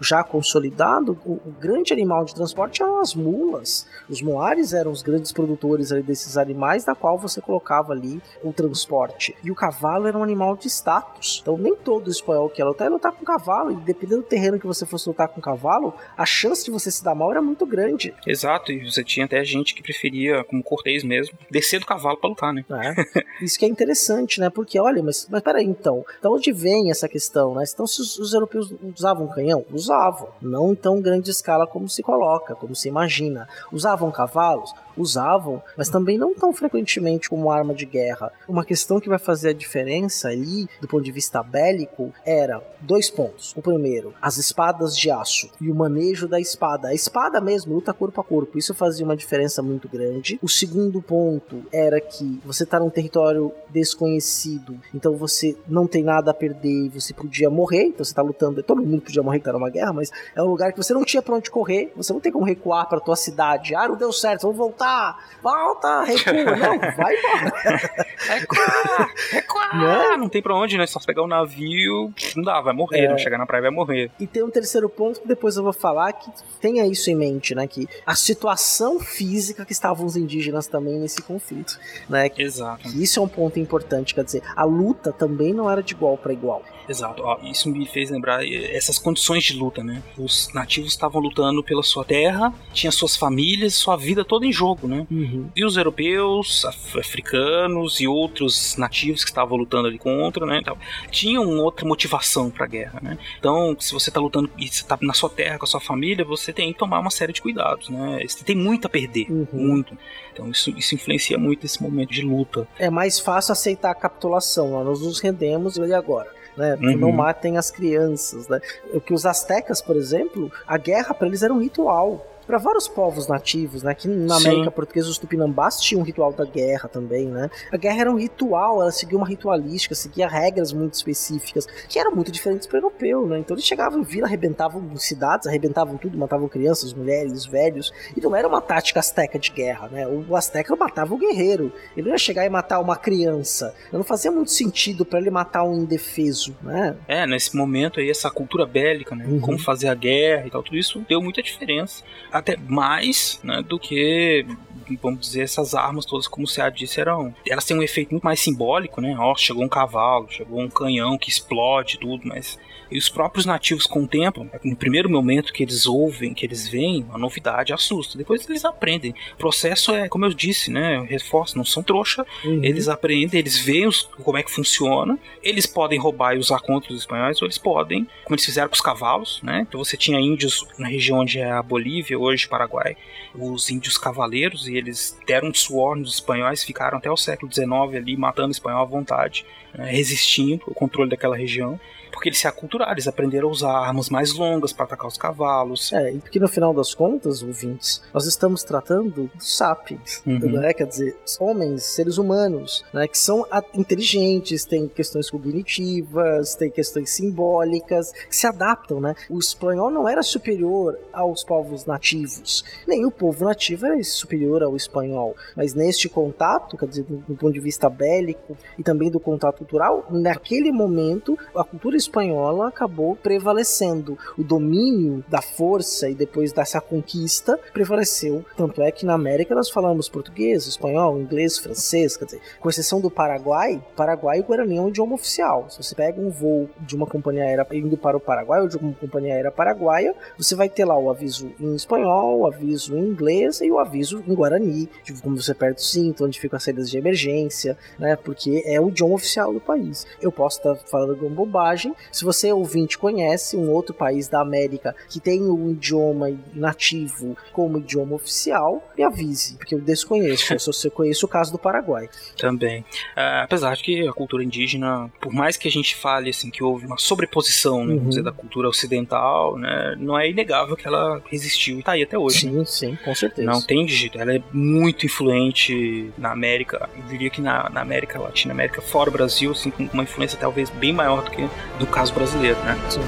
já consolidado, o, o grande animal de transporte eram as mulas. Os moares eram os grandes produtores desses animais, da qual você colocava ali o transporte. E o cavalo era um animal de status. Então nem todo espanhol que ia lutar ia lutar com cavalo. E dependendo do terreno que você fosse lutar com cavalo, a chance de você se dar mal era muito grande. Exato, e você tinha até gente que preferia, como Cortez mesmo, descer do cavalo para lutar, né? É. Isso que é interessante, né? Porque, olha, mas, mas peraí, então, então onde vem essa questão, né? Então, se os, os europeus usavam canhão? Usavam. Não em tão grande escala como se coloca, como se imagina. Usavam cavalos? Usavam, mas também não tão frequentemente como arma de guerra. Uma questão que vai fazer a diferença ali, do ponto de vista bélico, era dois pontos. O primeiro, as espadas de aço e o manejo da espada. A espada mesmo, luta corpo a corpo, isso fazia uma diferença muito grande. O segundo ponto era que você está num território desconhecido, então você não tem nada a perder você podia morrer, então você está lutando, todo mundo podia morrer que tá numa guerra, mas é um lugar que você não tinha para onde correr, você não tem como recuar para tua cidade. Ah, não deu certo, vamos voltar volta, recua. <laughs> Não, vai embora. recua, recua. Né? Não tem pra onde, né? Só pegar o um navio, não dá, vai morrer. É. Não chegar na praia, vai morrer. E tem um terceiro ponto que depois eu vou falar que tenha isso em mente, né? Que a situação física que estavam os indígenas também nesse conflito, né? Exato. Que isso é um ponto importante, quer dizer, a luta também não era de igual para igual. Exato. Ó, isso me fez lembrar essas condições de luta, né? Os nativos estavam lutando pela sua terra, tinha suas famílias, sua vida toda em jogo, né? Uhum. E os europeus, af africanos e outros nativos que estavam lutando ali contra, né? Então, tinham outra motivação para a guerra, né? Então, se você está lutando e você tá na sua terra com a sua família, você tem que tomar uma série de cuidados, né? Você tem muito a perder, uhum. muito. Então, isso, isso influencia muito esse momento de luta. É mais fácil aceitar a capitulação, nós nos rendemos e agora né? Uhum. Não matem as crianças, né? O que os astecas, por exemplo, a guerra para eles era um ritual. Para vários povos nativos, né? Que na Sim. América Portuguesa os tupinambás tinham um ritual da guerra também, né? A guerra era um ritual, ela seguia uma ritualística, seguia regras muito específicas, que eram muito diferentes para o europeu, né? Então eles chegavam em vila, arrebentavam cidades, arrebentavam tudo, matavam crianças, mulheres, velhos, e não era uma tática asteca de guerra, né? O asteca matava o guerreiro, ele não ia chegar e matar uma criança. Não fazia muito sentido para ele matar um indefeso, né? É, nesse momento aí, essa cultura bélica, né? Uhum. Como fazer a guerra e tal, tudo isso deu muita diferença. Até mais, né, do que, vamos dizer, essas armas todas, como o Sead disse, eram. Elas têm um efeito muito mais simbólico, né? Ó, chegou um cavalo, chegou um canhão que explode tudo, mas. E os próprios nativos contemplam, no primeiro momento que eles ouvem, que eles veem, a novidade assusta. Depois eles aprendem. O processo é, como eu disse, né? Eu reforço, não são trouxa, Uhum. eles aprendem, eles veem os- como é que funciona. Eles podem roubar e usar contra os espanhóis, ou eles podem, como eles fizeram com os cavalos, né? Então você tinha índios na região onde é a Bolívia, hoje Paraguai, os índios cavaleiros, e eles deram suor nos espanhóis, ficaram até o século XIX ali matando espanhol à vontade, né? resistindo ao controle daquela região. Porque eles se aculturaram, eles aprenderam a usar armas mais longas para atacar os cavalos. É, e porque no final das contas, ouvintes, nós estamos tratando dos sapiens, Uhum. né? Quer dizer, homens, seres humanos, né? Que são inteligentes, têm questões cognitivas, têm questões simbólicas, que se adaptam, né? O espanhol não era superior aos povos nativos, nem o povo nativo era superior ao espanhol, mas neste contato, quer dizer, do, do ponto de vista bélico e também do contato cultural, naquele momento, a cultura espanhola acabou prevalecendo. O domínio da força e depois dessa conquista prevaleceu. Tanto é que na América nós falamos português, espanhol, inglês, francês, quer dizer, com exceção do Paraguai, Paraguai e Guarani é um idioma oficial. Se você pega um voo de uma companhia aérea indo para o Paraguai ou de uma companhia aérea paraguaia, você vai ter lá o aviso em espanhol, o aviso em inglês e o aviso em Guarani, de como você aperta o cinto, onde ficam as saídas de emergência, né? Porque é o idioma oficial do país. Eu posso estar falando de uma bobagem. Se você ouvinte conhece um outro país da América que tem o idioma nativo como idioma oficial, me avise, porque eu desconheço. Eu só conheço o caso do Paraguai. Também. É, apesar de que a cultura indígena, por mais que a gente fale assim que houve uma sobreposição, né, Uhum. dizer, da cultura ocidental, né, não é inegável que ela resistiu e está aí até hoje. Sim, sim, com certeza. Não tem jeito. Ela é muito influente na América. Eu diria que na, na América Latina, América fora o Brasil, assim, com uma influência talvez bem maior do que no caso brasileiro, né? Sim.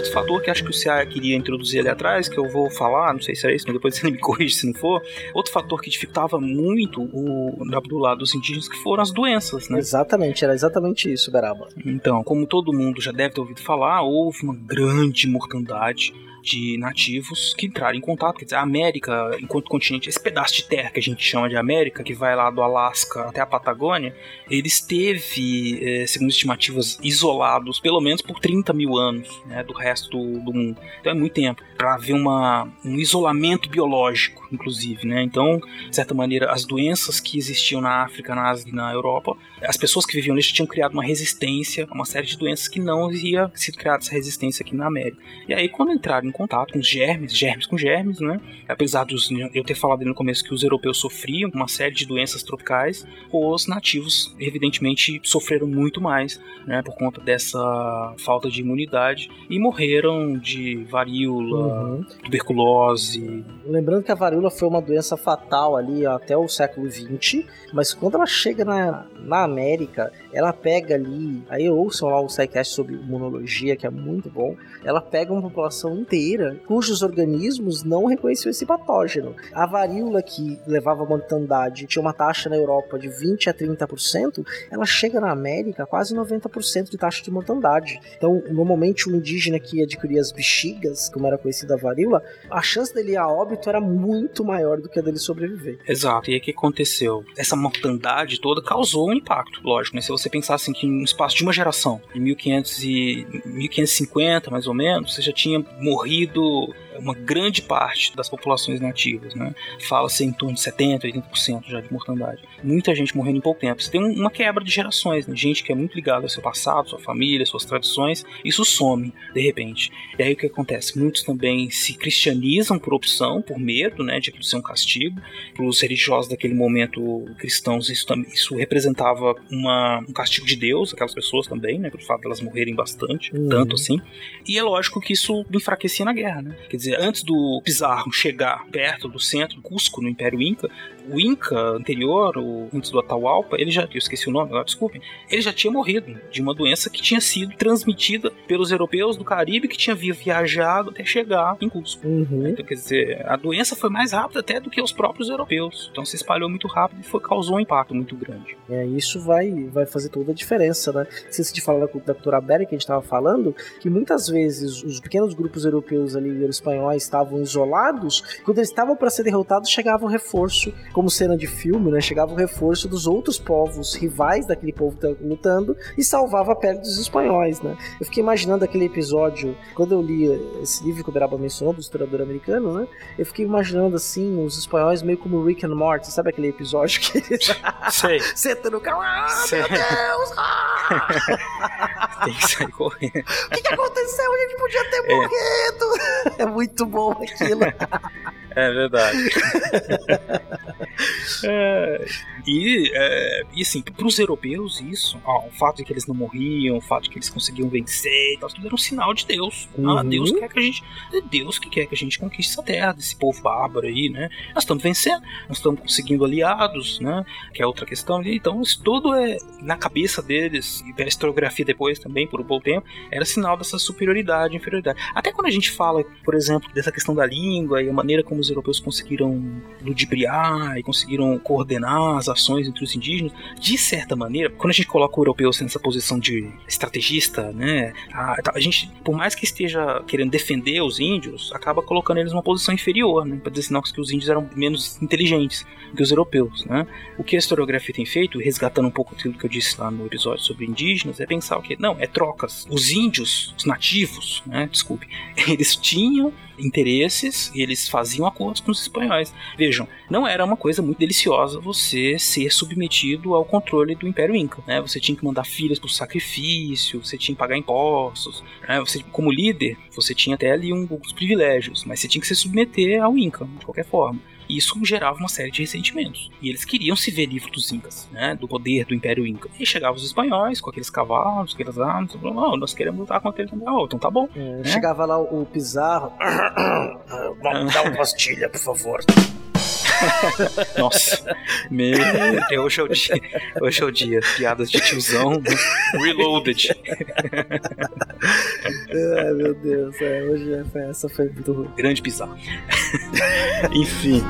Outro fator que acho que o CA queria introduzir ali atrás, que eu vou falar, não sei se é isso, mas depois você <laughs> me corrige se não for. Outro fator que dificultava muito o do lado dos indígenas que foram as doenças, né? Exatamente, era exatamente isso, Beraba. Então, como todo mundo já deve ter ouvido falar, houve uma grande mortandade de nativos que entraram em contato. Quer dizer, a América, enquanto continente, esse pedaço de terra que a gente chama de América, que vai lá do Alasca até a Patagônia, ele esteve, eh, segundo estimativas, isolados pelo menos por 30 mil anos né, do resto do, do mundo. Então é muito tempo para haver uma, um isolamento biológico, inclusive. Né? Então, de certa maneira, as doenças que existiam na África, na Ásia e na Europa, as pessoas que viviam já tinham criado uma resistência a uma série de doenças que não havia sido criada essa resistência aqui na América. E aí, quando entraram em contato com os germes, germes com germes, né? Apesar dos eu ter falado no começo que os europeus sofriam uma série de doenças tropicais, os nativos, evidentemente, sofreram muito mais, né? Por conta dessa falta de imunidade e morreram de varíola, Uhum. tuberculose. Lembrando que a varíola foi uma doença fatal ali até o século XX, mas quando ela chega na, na América, ela pega ali, aí ouçam lá o SciCast sobre imunologia, que é muito bom, ela pega uma população inteira cujos organismos não reconheciam esse patógeno. A varíola que levava a mortandade tinha uma taxa na Europa de 20 a 30%, ela chega na América quase 90% de taxa de mortandade. Então, normalmente o indígena que adquiria as bexigas, como era conhecida a varíola, a chance dele ir a óbito era muito maior do que a dele sobreviver. Exato, e o que aconteceu? Essa mortandade toda causou um impacto, lógico, né? Se você pensar assim que no espaço de uma geração, em 1500 e 1550 mais ou menos, você já tinha morrido uma grande parte das populações nativas, né? Fala-se em torno de 70, 80% já de mortandade. Muita gente morrendo em pouco tempo. Você tem uma quebra de gerações, né? Gente que é muito ligada ao seu passado, sua família, suas tradições, isso some de repente. E aí o que acontece? Muitos também se cristianizam por opção, por medo, né, de aquilo ser um castigo. Para os religiosos daquele momento cristãos, isso, isso representava uma, um castigo de Deus, aquelas pessoas também, né, pelo fato de elas morrerem bastante, uhum. tanto assim. E é lógico que isso enfraquecia na guerra, né? Quer dizer, antes do Pizarro chegar perto do centro, Cusco, no Império Inca, o Inca anterior, o, antes do Atahualpa, ele já, eu esqueci o nome agora, desculpem, ele já tinha morrido de uma doença que tinha sido transmitida pelos europeus do Caribe que tinha viajado até chegar em Cusco. Uhum. Então, quer dizer, a doença foi mais rápida até do que os próprios europeus. Então se espalhou muito rápido e foi, causou um impacto muito grande. É, isso vai, vai fazer toda a diferença, né? Se de falar da, da cultura que a gente estava falando, que muitas vezes os pequenos grupos europeus ali, espanhóis, estavam isolados, quando eles estavam para ser derrotados, chegava um reforço como cena de filme, né? Chegava o reforço dos outros povos rivais daquele povo que tá lutando e salvava a pele dos espanhóis, né? Eu fiquei imaginando aquele episódio, quando eu li esse livro que o Beraba mencionou, do historiador americano, né? Eu fiquei imaginando assim, os espanhóis meio como Rick and Morty, sabe aquele episódio que eles. <laughs> Sei. <laughs> Senta no carro, ah, Sei. meu Deus! Ah! <laughs> Tem que sair correndo. O que, que aconteceu? A gente podia ter é. morrido! É muito bom aquilo. É verdade. É, e, é, e assim, para os europeus, isso, ó, o fato de que eles não morriam, o fato de que eles conseguiam vencer, tal, tudo era um sinal de Deus. Ah, uhum. Ah, Deus quer que a gente. É Deus que quer que a gente conquiste essa terra, desse povo bárbaro aí, né? Nós estamos vencendo, nós estamos conseguindo aliados, né? Que é outra questão. Então, isso tudo é na cabeça deles, e pela historiografia depois também, por um bom tempo, era sinal dessa superioridade, inferioridade. Até quando a gente fala, por exemplo, dessa questão da língua e a maneira como os europeus conseguiram ludibriar e conseguiram coordenar as ações entre os indígenas, de certa maneira, quando a gente coloca o europeu nessa posição de estrategista, né, a, a, gente, por mais que esteja querendo defender os índios, acaba colocando eles numa posição inferior, né, para dizer sinal que os índios eram menos inteligentes que os europeus, né. O que a historiografia tem feito, resgatando um pouco aquilo que eu disse lá no episódio sobre indígenas, é pensar o que não, é trocas. Os índios, os nativos, né, desculpe, <laughs> eles tinham interesses e eles faziam acordos com os espanhóis. Vejam, não era uma coisa muito deliciosa você ser submetido ao controle do Império Inca. Né? Você tinha que mandar filhas para o sacrifício, você tinha que pagar impostos. Né? Você, como líder, você tinha até ali um, alguns privilégios, mas você tinha que se submeter ao Inca, de qualquer forma isso gerava uma série de ressentimentos. E eles queriam se ver livres dos Incas, né, do poder do Império Inca. E chegavam os espanhóis com aqueles cavalos, aquelas armas, oh, nós queremos lutar contra eles. Oh, então tá bom. É, né? Chegava lá o, Pizarro, <coughs> dá uma pastilha, por favor. <laughs> Nossa, meu hoje é o dia. Hoje é o dia. Piadas de tiozão reloaded. Ai, meu Deus, é, hoje é, essa foi muito ruim. Grande bizarro. Enfim.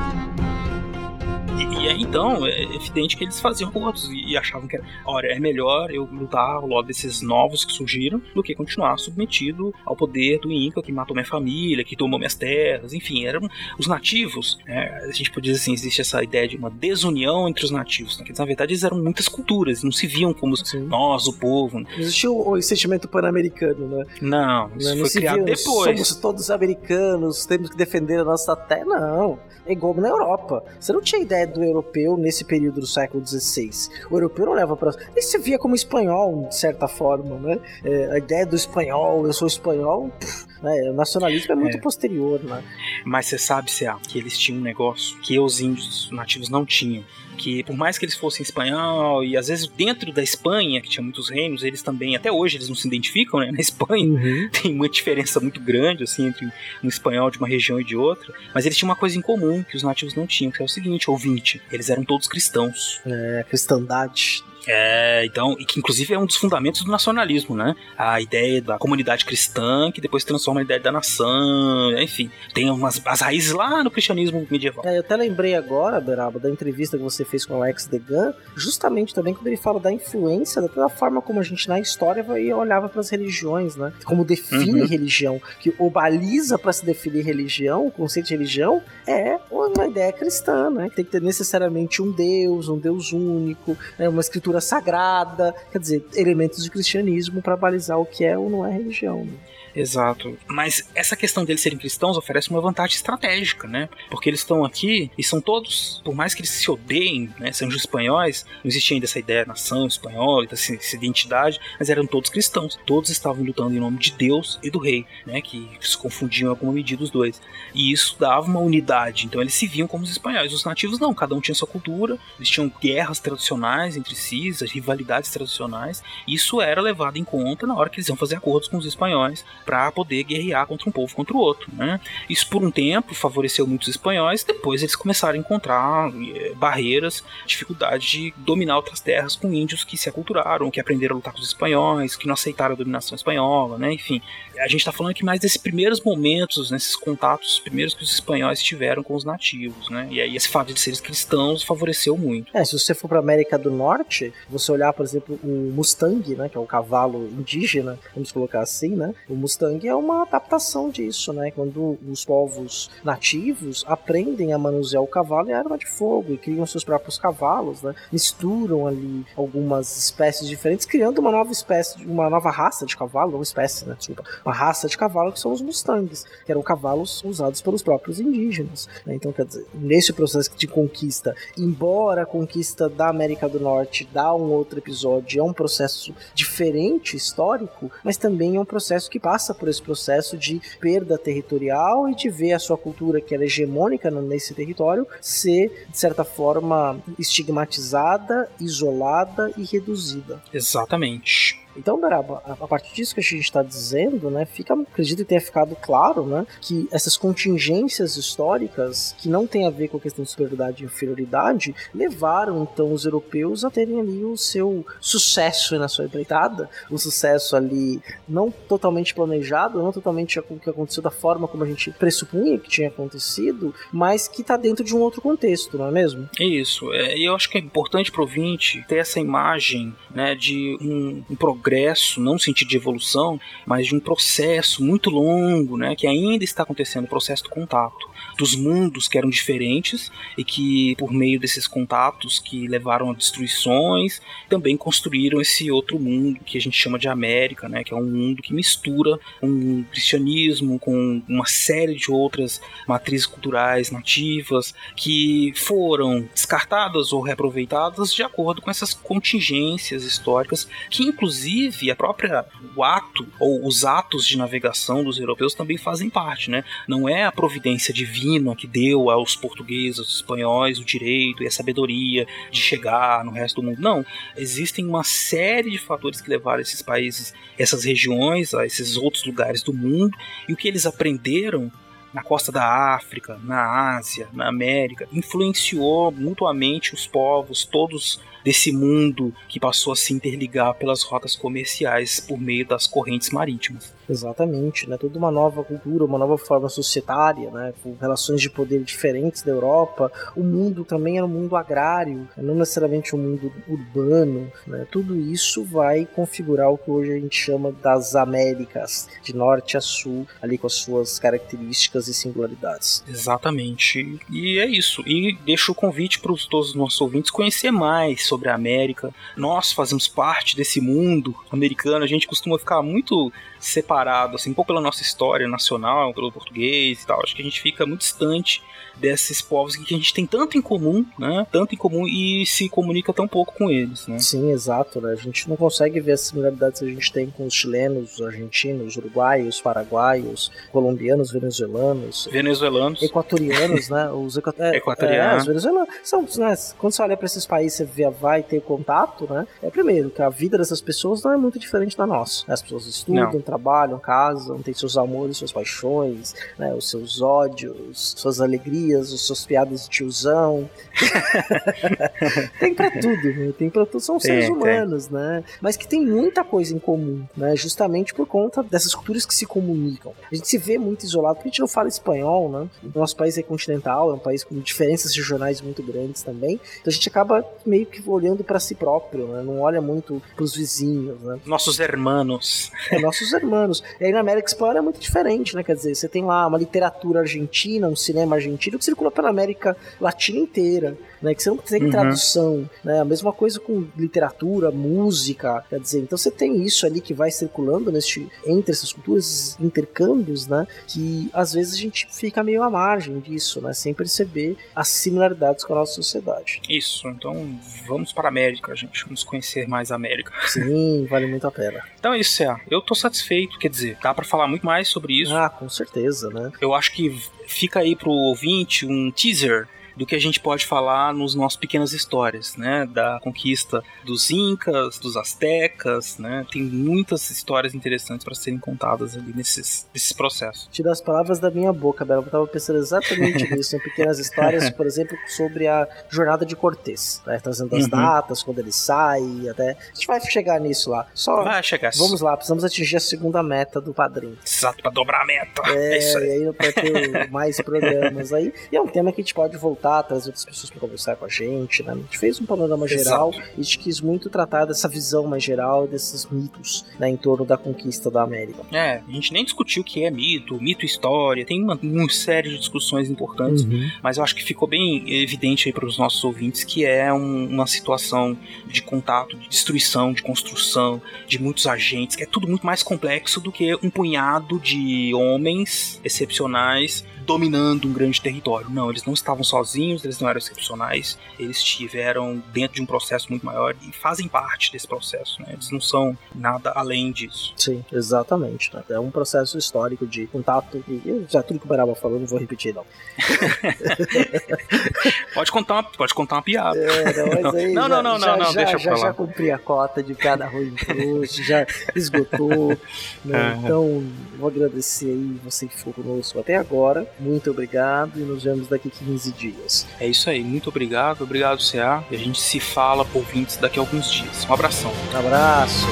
E, e então, é evidente que eles faziam acordos e, e achavam que, olha, é melhor eu lutar lado desses novos que surgiram do que continuar submetido ao poder do Inca que matou minha família, que tomou minhas terras, enfim, eram os nativos. É, a gente pode dizer assim, existe essa ideia de uma desunião entre os nativos, né? que na verdade eles eram muitas culturas, não se viam como Sim. nós, o povo. Né? Existiu o sentimento pan-americano, né? Não, isso não, foi criado viam, depois. Somos todos americanos, temos que defender a nossa terra. Não, é igual na Europa. Você não tinha ideia do europeu nesse período do século XVI. O europeu não leva para. Ele se via como espanhol, de certa forma, né? É, a ideia do espanhol, eu sou espanhol. Pff, né? O nacionalismo é muito é. posterior, né? Mas você sabe, Cé, que eles tinham um negócio que os índios nativos não tinham que por mais que eles fossem espanhol e às vezes dentro da Espanha, que tinha muitos reinos, eles também, até hoje eles não se identificam, né? <laughs> Na Espanha uhum. tem uma diferença muito grande assim entre um espanhol de uma região e de outra, mas eles tinham uma coisa em comum que os nativos não tinham, que é o seguinte, ouvinte, eles eram todos cristãos. É, cristandade. É, então, e que inclusive é um dos fundamentos do nacionalismo, né? A ideia da comunidade cristã que depois transforma a ideia da nação, enfim, tem umas as raízes lá no cristianismo medieval. É, eu até lembrei agora, Beraba, da entrevista que você fez com o Alex Degan, justamente também quando ele fala da influência, da forma como a gente na história vai, olhava para as religiões, né? Como define uhum. religião, que o baliza para se definir religião, o conceito de religião é uma ideia cristã, né? Que tem que ter necessariamente um Deus, um Deus único, né? uma escritura escritura sagrada, quer dizer, elementos de cristianismo para balizar o que é ou não é religião. Né? Exato. Mas essa questão deles serem cristãos oferece uma vantagem estratégica, né? Porque eles estão aqui e são todos, por mais que eles se odeiem, né? Sejam espanhóis, não existia ainda essa ideia de nação espanhola, essa, identidade, mas eram todos cristãos. Todos estavam lutando em nome de Deus e do rei, né? Que se confundiam em alguma medida os dois. E isso dava uma unidade. Então eles se viam como os espanhóis. Os nativos não, cada um tinha sua cultura, eles tinham guerras tradicionais entre si, rivalidades tradicionais. Isso era levado em conta na hora que eles iam fazer acordos com os espanhóis para poder guerrear contra um povo contra o outro. Né? Isso por um tempo favoreceu muitos espanhóis, depois eles começaram a encontrar é, barreiras, dificuldade de dominar outras terras com índios que se aculturaram, que aprenderam a lutar com os espanhóis, que não aceitaram a dominação espanhola, né? enfim. A gente está falando aqui mais desses primeiros momentos, nesses contatos primeiros que os espanhóis tiveram com os nativos, né? E aí esse fato de serem cristãos favoreceu muito. É, se você for para América do Norte, você olhar, por exemplo, o Mustang, né, que é o cavalo indígena, vamos colocar assim, né? O Mustang é uma adaptação disso, né? Quando os povos nativos aprendem a manusear o cavalo e a arma de fogo e criam seus próprios cavalos, né? Misturam ali algumas espécies diferentes, criando uma nova espécie, uma nova raça de cavalo, uma espécie, né? Desculpa, uma raça de cavalo que são os Mustangs, que eram cavalos usados pelos próprios indígenas. Né? Então, quer dizer, nesse processo de conquista, embora a conquista da América do Norte dá um outro episódio, é um processo diferente histórico, mas também é um processo que passa passa por esse processo de perda territorial e de ver a sua cultura, que era hegemônica nesse território, ser, de certa forma, estigmatizada, isolada e reduzida. Exatamente. Então, Beraba, a partir disso que a gente está dizendo, né, fica, acredito que tenha ficado claro, né, que essas contingências históricas que não têm a ver com a questão de superioridade e inferioridade levaram então os europeus a terem ali o seu sucesso na sua empreitada, um sucesso ali não totalmente planejado, não totalmente o que aconteceu da forma como a gente pressupunha que tinha acontecido, mas que está dentro de um outro contexto, não é mesmo? É isso. É, e eu acho que é importante para o ouvinte ter essa imagem, né, de um, um programa progresso, não sentido de evolução, mas de um processo muito longo, né, que ainda está acontecendo, o processo do contato dos mundos que eram diferentes e que por meio desses contatos que levaram a destruições, também construíram esse outro mundo que a gente chama de América, né, que é um mundo que mistura um cristianismo com uma série de outras matrizes culturais nativas que foram descartadas ou reaproveitadas de acordo com essas contingências históricas que inclusive a própria o ato ou os atos de navegação dos europeus também fazem parte, né? Não é a providência divina que deu aos portugueses, aos espanhóis o direito e a sabedoria de chegar no resto do mundo. Não, existem uma série de fatores que levaram esses países, essas regiões, a esses outros lugares do mundo e o que eles aprenderam na costa da África, na Ásia, na América, influenciou mutuamente os povos, todos desse mundo que passou a se interligar pelas rotas comerciais por meio das correntes marítimas. Exatamente, né? Toda uma nova cultura, uma nova forma societária, né? Com relações de poder diferentes da Europa. O mundo também era um mundo agrário, não necessariamente um mundo urbano, né? Tudo isso vai configurar o que hoje a gente chama das Américas, de norte a sul, ali com as suas características e singularidades. Exatamente. E é isso. E deixo o convite para todos os nossos ouvintes conhecer mais sobre a América. Nós fazemos parte desse mundo americano, a gente costuma ficar muito separado, assim, um pouco pela nossa história nacional, pelo português e tal. Acho que a gente fica muito distante desses povos que a gente tem tanto em comum, né? Tanto em comum e se comunica tão pouco com eles, né? Sim, exato, né? A gente não consegue ver as similaridades que a gente tem com os chilenos, os argentinos, os uruguaios, paraguaios, colombianos, venezuelanos, venezuelanos, equatorianos, né? Os é, equatorianos, é, os venezuelanos são, né? Quando você olha para esses países, você vê, vai ter contato, né? É primeiro que a vida dessas pessoas não é muito diferente da nossa. As pessoas estudam, não trabalham, casam, têm seus amores, suas paixões, né, os seus ódios, suas alegrias, os seus piadas de tiozão. <laughs> tem pra tudo, né? tem pra tudo. São tem, seres humanos, tem. né? Mas que tem muita coisa em comum, né? Justamente por conta dessas culturas que se comunicam. A gente se vê muito isolado, porque a gente não fala espanhol, né? O nosso país é continental, é um país com diferenças regionais muito grandes também. Então a gente acaba meio que olhando para si próprio, né? Não olha muito pros vizinhos, né? Nossos hermanos. É, nossos hermanos. E aí na América Explorer é muito diferente, né? Quer dizer, você tem lá uma literatura argentina, um cinema argentino que circula pela América Latina inteira né? Que você não tem uhum. tradução, né? A mesma coisa com literatura, música, quer dizer, então você tem isso ali que vai circulando neste, entre essas culturas, intercâmbios, né? Que às vezes a gente fica meio à margem disso, né? Sem perceber as similaridades com a nossa sociedade. Isso, então vamos para a América, gente. Vamos conhecer mais a América. <laughs> Sim, vale muito a pena. Então é isso, é. Eu tô satisfeito, quer dizer, dá para falar muito mais sobre isso. Ah, com certeza, né? Eu acho que fica aí pro ouvinte um teaser do que a gente pode falar nos nossos pequenas histórias, né? Da conquista dos incas, dos astecas, né? Tem muitas histórias interessantes para serem contadas ali nesses, nesses processos. Tira as palavras da minha boca, Bela. Eu estava pensando exatamente <laughs> nisso, em pequenas histórias, por exemplo, sobre a jornada de Cortez, né? Trazendo as uhum. datas, quando ele sai, até. A gente vai chegar nisso lá. Só vai chegar. Vamos lá, precisamos atingir a segunda meta do padrinho. Exato, para dobrar a meta. É, <laughs> é isso aí. E aí ter mais <laughs> programas aí. E é um tema que a gente pode voltar trazer outras pessoas para conversar com a gente, né? A gente fez um panorama geral Exato. e a gente quis muito tratar dessa visão mais geral desses mitos né, em torno da conquista da América. É, a gente nem discutiu o que é mito, mito história, tem uma, uma série de discussões importantes, uhum. mas eu acho que ficou bem evidente aí para os nossos ouvintes que é um, uma situação de contato, de destruição, de construção, de muitos agentes, que é tudo muito mais complexo do que um punhado de homens excepcionais dominando um grande território. Não, eles não estavam sozinhos, eles não eram excepcionais, eles estiveram dentro de um processo muito maior e fazem parte desse processo, né? Eles não são nada além disso. Sim, exatamente. Né? É um processo histórico de contato e já tudo que o Baraba falou, não vou repetir não. <laughs> pode contar uma, pode contar uma piada. É, não, aí, não, já, não, não, já, não, não, já, deixa já, já cumpri a cota de cada ruim trouxe, já esgotou. Né? <laughs> Uhum. Então, vou agradecer aí você que ficou conosco até agora. Muito obrigado e nos vemos daqui 15 dias. É isso aí, muito obrigado, obrigado CA. E a gente se fala por vintes daqui a alguns dias. Um abração. Um abraço.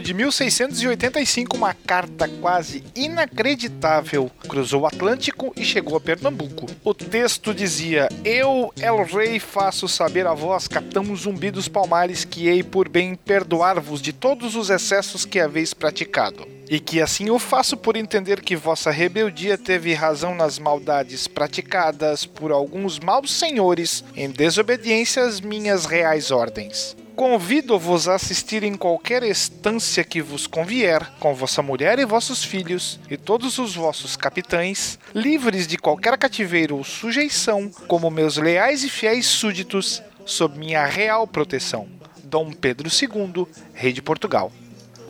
De 1685, uma carta quase inacreditável cruzou o Atlântico e chegou a Pernambuco. O texto dizia: Eu, El Rei, faço saber a vós, capitão Zumbi dos Palmares, que hei por bem perdoar-vos de todos os excessos que haveis praticado. E que assim o faço por entender que vossa rebeldia teve razão nas maldades praticadas por alguns maus senhores em desobediência às minhas reais ordens. Convido-vos a assistir em qualquer estância que vos convier, com vossa mulher e vossos filhos, e todos os vossos capitães, livres de qualquer cativeiro ou sujeição, como meus leais e fiéis súditos, sob minha real proteção. Dom Pedro II, Rei de Portugal.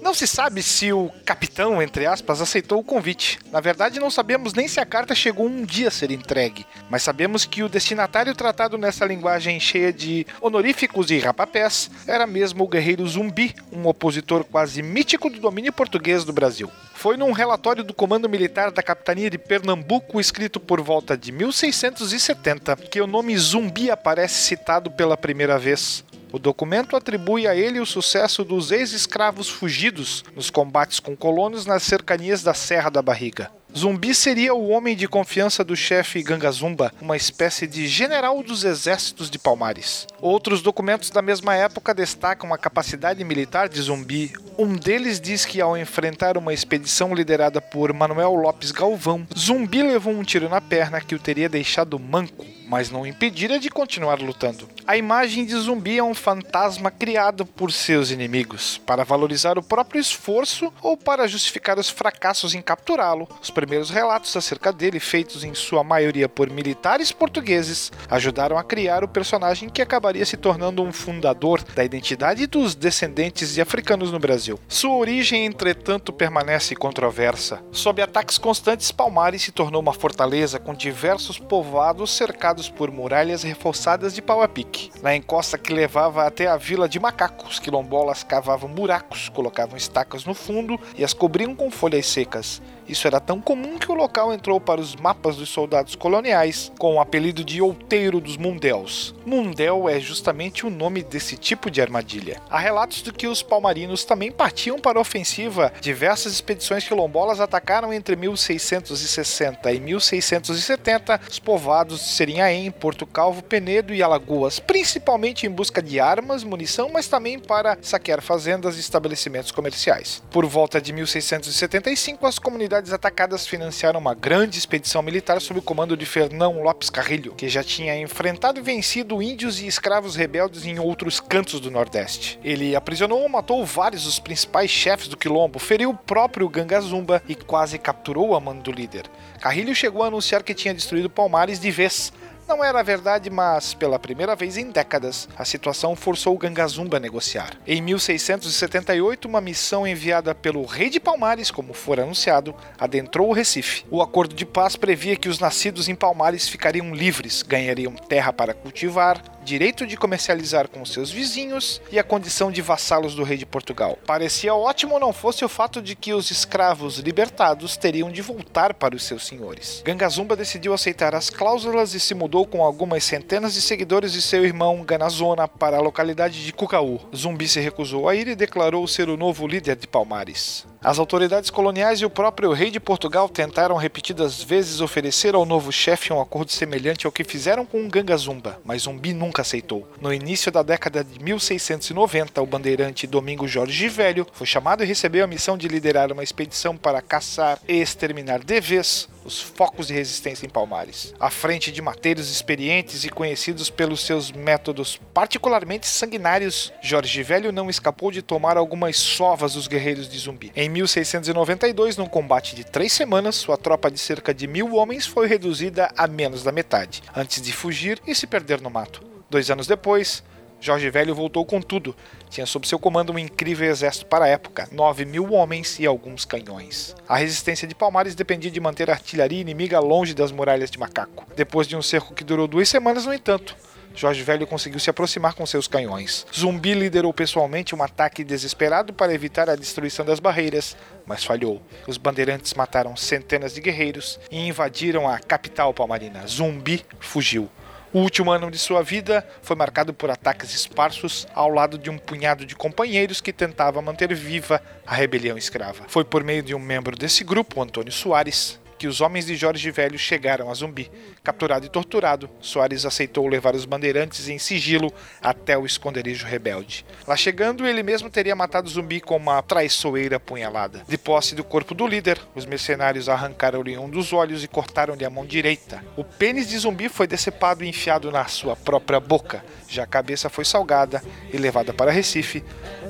Não se sabe se o capitão, entre aspas, aceitou o convite. Na verdade, não sabemos nem se a carta chegou um dia a ser entregue, mas sabemos que o destinatário tratado nessa linguagem cheia de honoríficos e rapapés era mesmo o guerreiro Zumbi, um opositor quase mítico do domínio português do Brasil. Foi num relatório do Comando Militar da Capitania de Pernambuco, escrito por volta de 1670, que o nome Zumbi aparece citado pela primeira vez. O documento atribui a ele o sucesso dos ex-escravos fugidos nos combates com colonos nas cercanias da Serra da Barriga. Zumbi seria o homem de confiança do chefe Gangazumba, uma espécie de general dos exércitos de Palmares. Outros documentos da mesma época destacam a capacidade militar de Zumbi. Um deles diz que ao enfrentar uma expedição liderada por Manuel Lopes Galvão, Zumbi levou um tiro na perna que o teria deixado manco mas não impedira de continuar lutando. A imagem de zumbi é um fantasma criado por seus inimigos, para valorizar o próprio esforço ou para justificar os fracassos em capturá-lo. Os primeiros relatos acerca dele, feitos em sua maioria por militares portugueses, ajudaram a criar o personagem que acabaria se tornando um fundador da identidade dos descendentes de africanos no Brasil. Sua origem, entretanto, permanece controversa. Sob ataques constantes, Palmares se tornou uma fortaleza com diversos povoados cercados por muralhas reforçadas de pau a pique. Na encosta que levava até a vila de macacos, quilombolas cavavam buracos, colocavam estacas no fundo e as cobriam com folhas secas. Isso era tão comum que o local entrou para os mapas dos soldados coloniais com o apelido de Outeiro dos Mundels. Mundel é justamente o nome desse tipo de armadilha. Há relatos de que os palmarinos também partiam para a ofensiva. Diversas expedições quilombolas atacaram entre 1660 e 1670 os povoados de Serinhaém, Porto Calvo, Penedo e Alagoas, principalmente em busca de armas, munição, mas também para saquear fazendas e estabelecimentos comerciais. Por volta de 1675, as comunidades atacadas financiaram uma grande expedição militar sob o comando de Fernão Lopes Carrilho, que já tinha enfrentado e vencido índios e escravos rebeldes em outros cantos do Nordeste. Ele aprisionou ou matou vários dos principais chefes do quilombo, feriu o próprio Gangazumba e quase capturou a mão do líder. Carrilho chegou a anunciar que tinha destruído Palmares de vez, não era verdade, mas pela primeira vez em décadas, a situação forçou o Gangazumba a negociar. Em 1678, uma missão enviada pelo rei de Palmares, como for anunciado, adentrou o Recife. O acordo de paz previa que os nascidos em Palmares ficariam livres, ganhariam terra para cultivar, direito de comercializar com seus vizinhos e a condição de vassalos do rei de Portugal. Parecia ótimo não fosse o fato de que os escravos libertados teriam de voltar para os seus senhores. Gangazumba decidiu aceitar as cláusulas e se mudou com algumas centenas de seguidores de seu irmão Ganazona para a localidade de Cucaú. Zumbi se recusou a ir e declarou ser o novo líder de Palmares. As autoridades coloniais e o próprio rei de Portugal tentaram repetidas vezes oferecer ao novo chefe um acordo semelhante ao que fizeram com o Gangazumba, mas Zumbi nunca aceitou. No início da década de 1690, o bandeirante Domingo Jorge Velho foi chamado e recebeu a missão de liderar uma expedição para caçar e exterminar de vez os focos de resistência em Palmares. À frente de mateiros experientes e conhecidos pelos seus métodos particularmente sanguinários, Jorge Velho não escapou de tomar algumas sovas dos guerreiros de zumbi. Em 1692, num combate de três semanas, sua tropa de cerca de mil homens foi reduzida a menos da metade, antes de fugir e se perder no mato. Dois anos depois, Jorge Velho voltou com tudo. Tinha sob seu comando um incrível exército para a época, 9 mil homens e alguns canhões. A resistência de Palmares dependia de manter a artilharia inimiga longe das muralhas de Macaco. Depois de um cerco que durou duas semanas, no entanto, Jorge Velho conseguiu se aproximar com seus canhões. Zumbi liderou pessoalmente um ataque desesperado para evitar a destruição das barreiras, mas falhou. Os bandeirantes mataram centenas de guerreiros e invadiram a capital palmarina. Zumbi fugiu. O último ano de sua vida foi marcado por ataques esparsos ao lado de um punhado de companheiros que tentava manter viva a rebelião escrava. Foi por meio de um membro desse grupo, Antônio Soares, que os homens de Jorge Velho chegaram a Zumbi. Capturado e torturado, Soares aceitou levar os bandeirantes em sigilo até o esconderijo rebelde. Lá chegando, ele mesmo teria matado Zumbi com uma traiçoeira punhalada. De posse do corpo do líder, os mercenários arrancaram-lhe um dos olhos e cortaram-lhe a mão direita. O pênis de Zumbi foi decepado e enfiado na sua própria boca. Já a cabeça foi salgada e levada para Recife,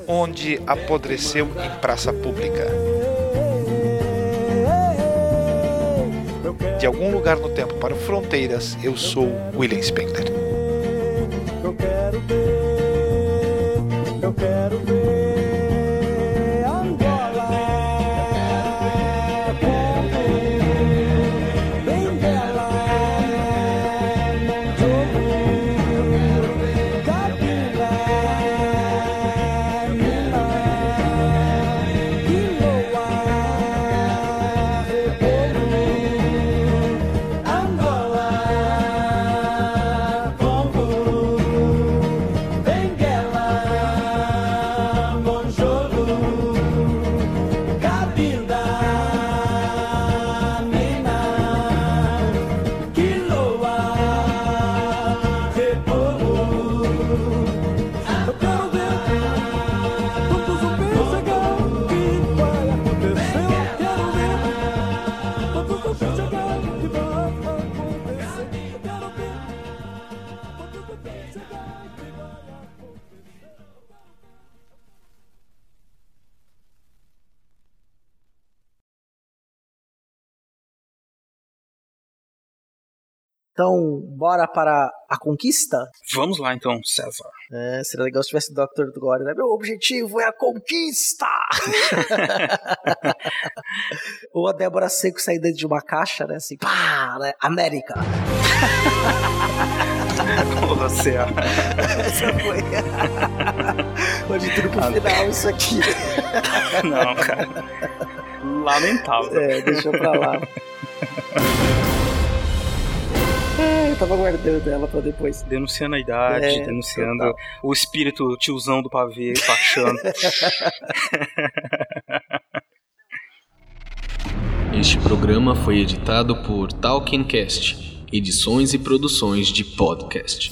onde apodreceu em praça pública. De algum lugar no tempo para fronteiras, eu sou William Spengler. Eu quero ver, eu quero ver bora para a conquista? Vamos lá então, César. É, seria legal se tivesse Dr. Gore, né? Meu objetivo é a conquista! <laughs> Ou a Débora Seco sair dentro de uma caixa, né? Assim, pá, né? América! <laughs> Porra, César. Essa foi. Hoje tudo pro final, isso aqui. Não, cara. Lamentável. É, deixa pra lá. <laughs> É, eu tava guardando ela pra depois. Denunciando a idade, É, denunciando total. o espírito tiozão do pavê baixando. <laughs> Este programa foi editado por Talkencast, edições e produções de podcast.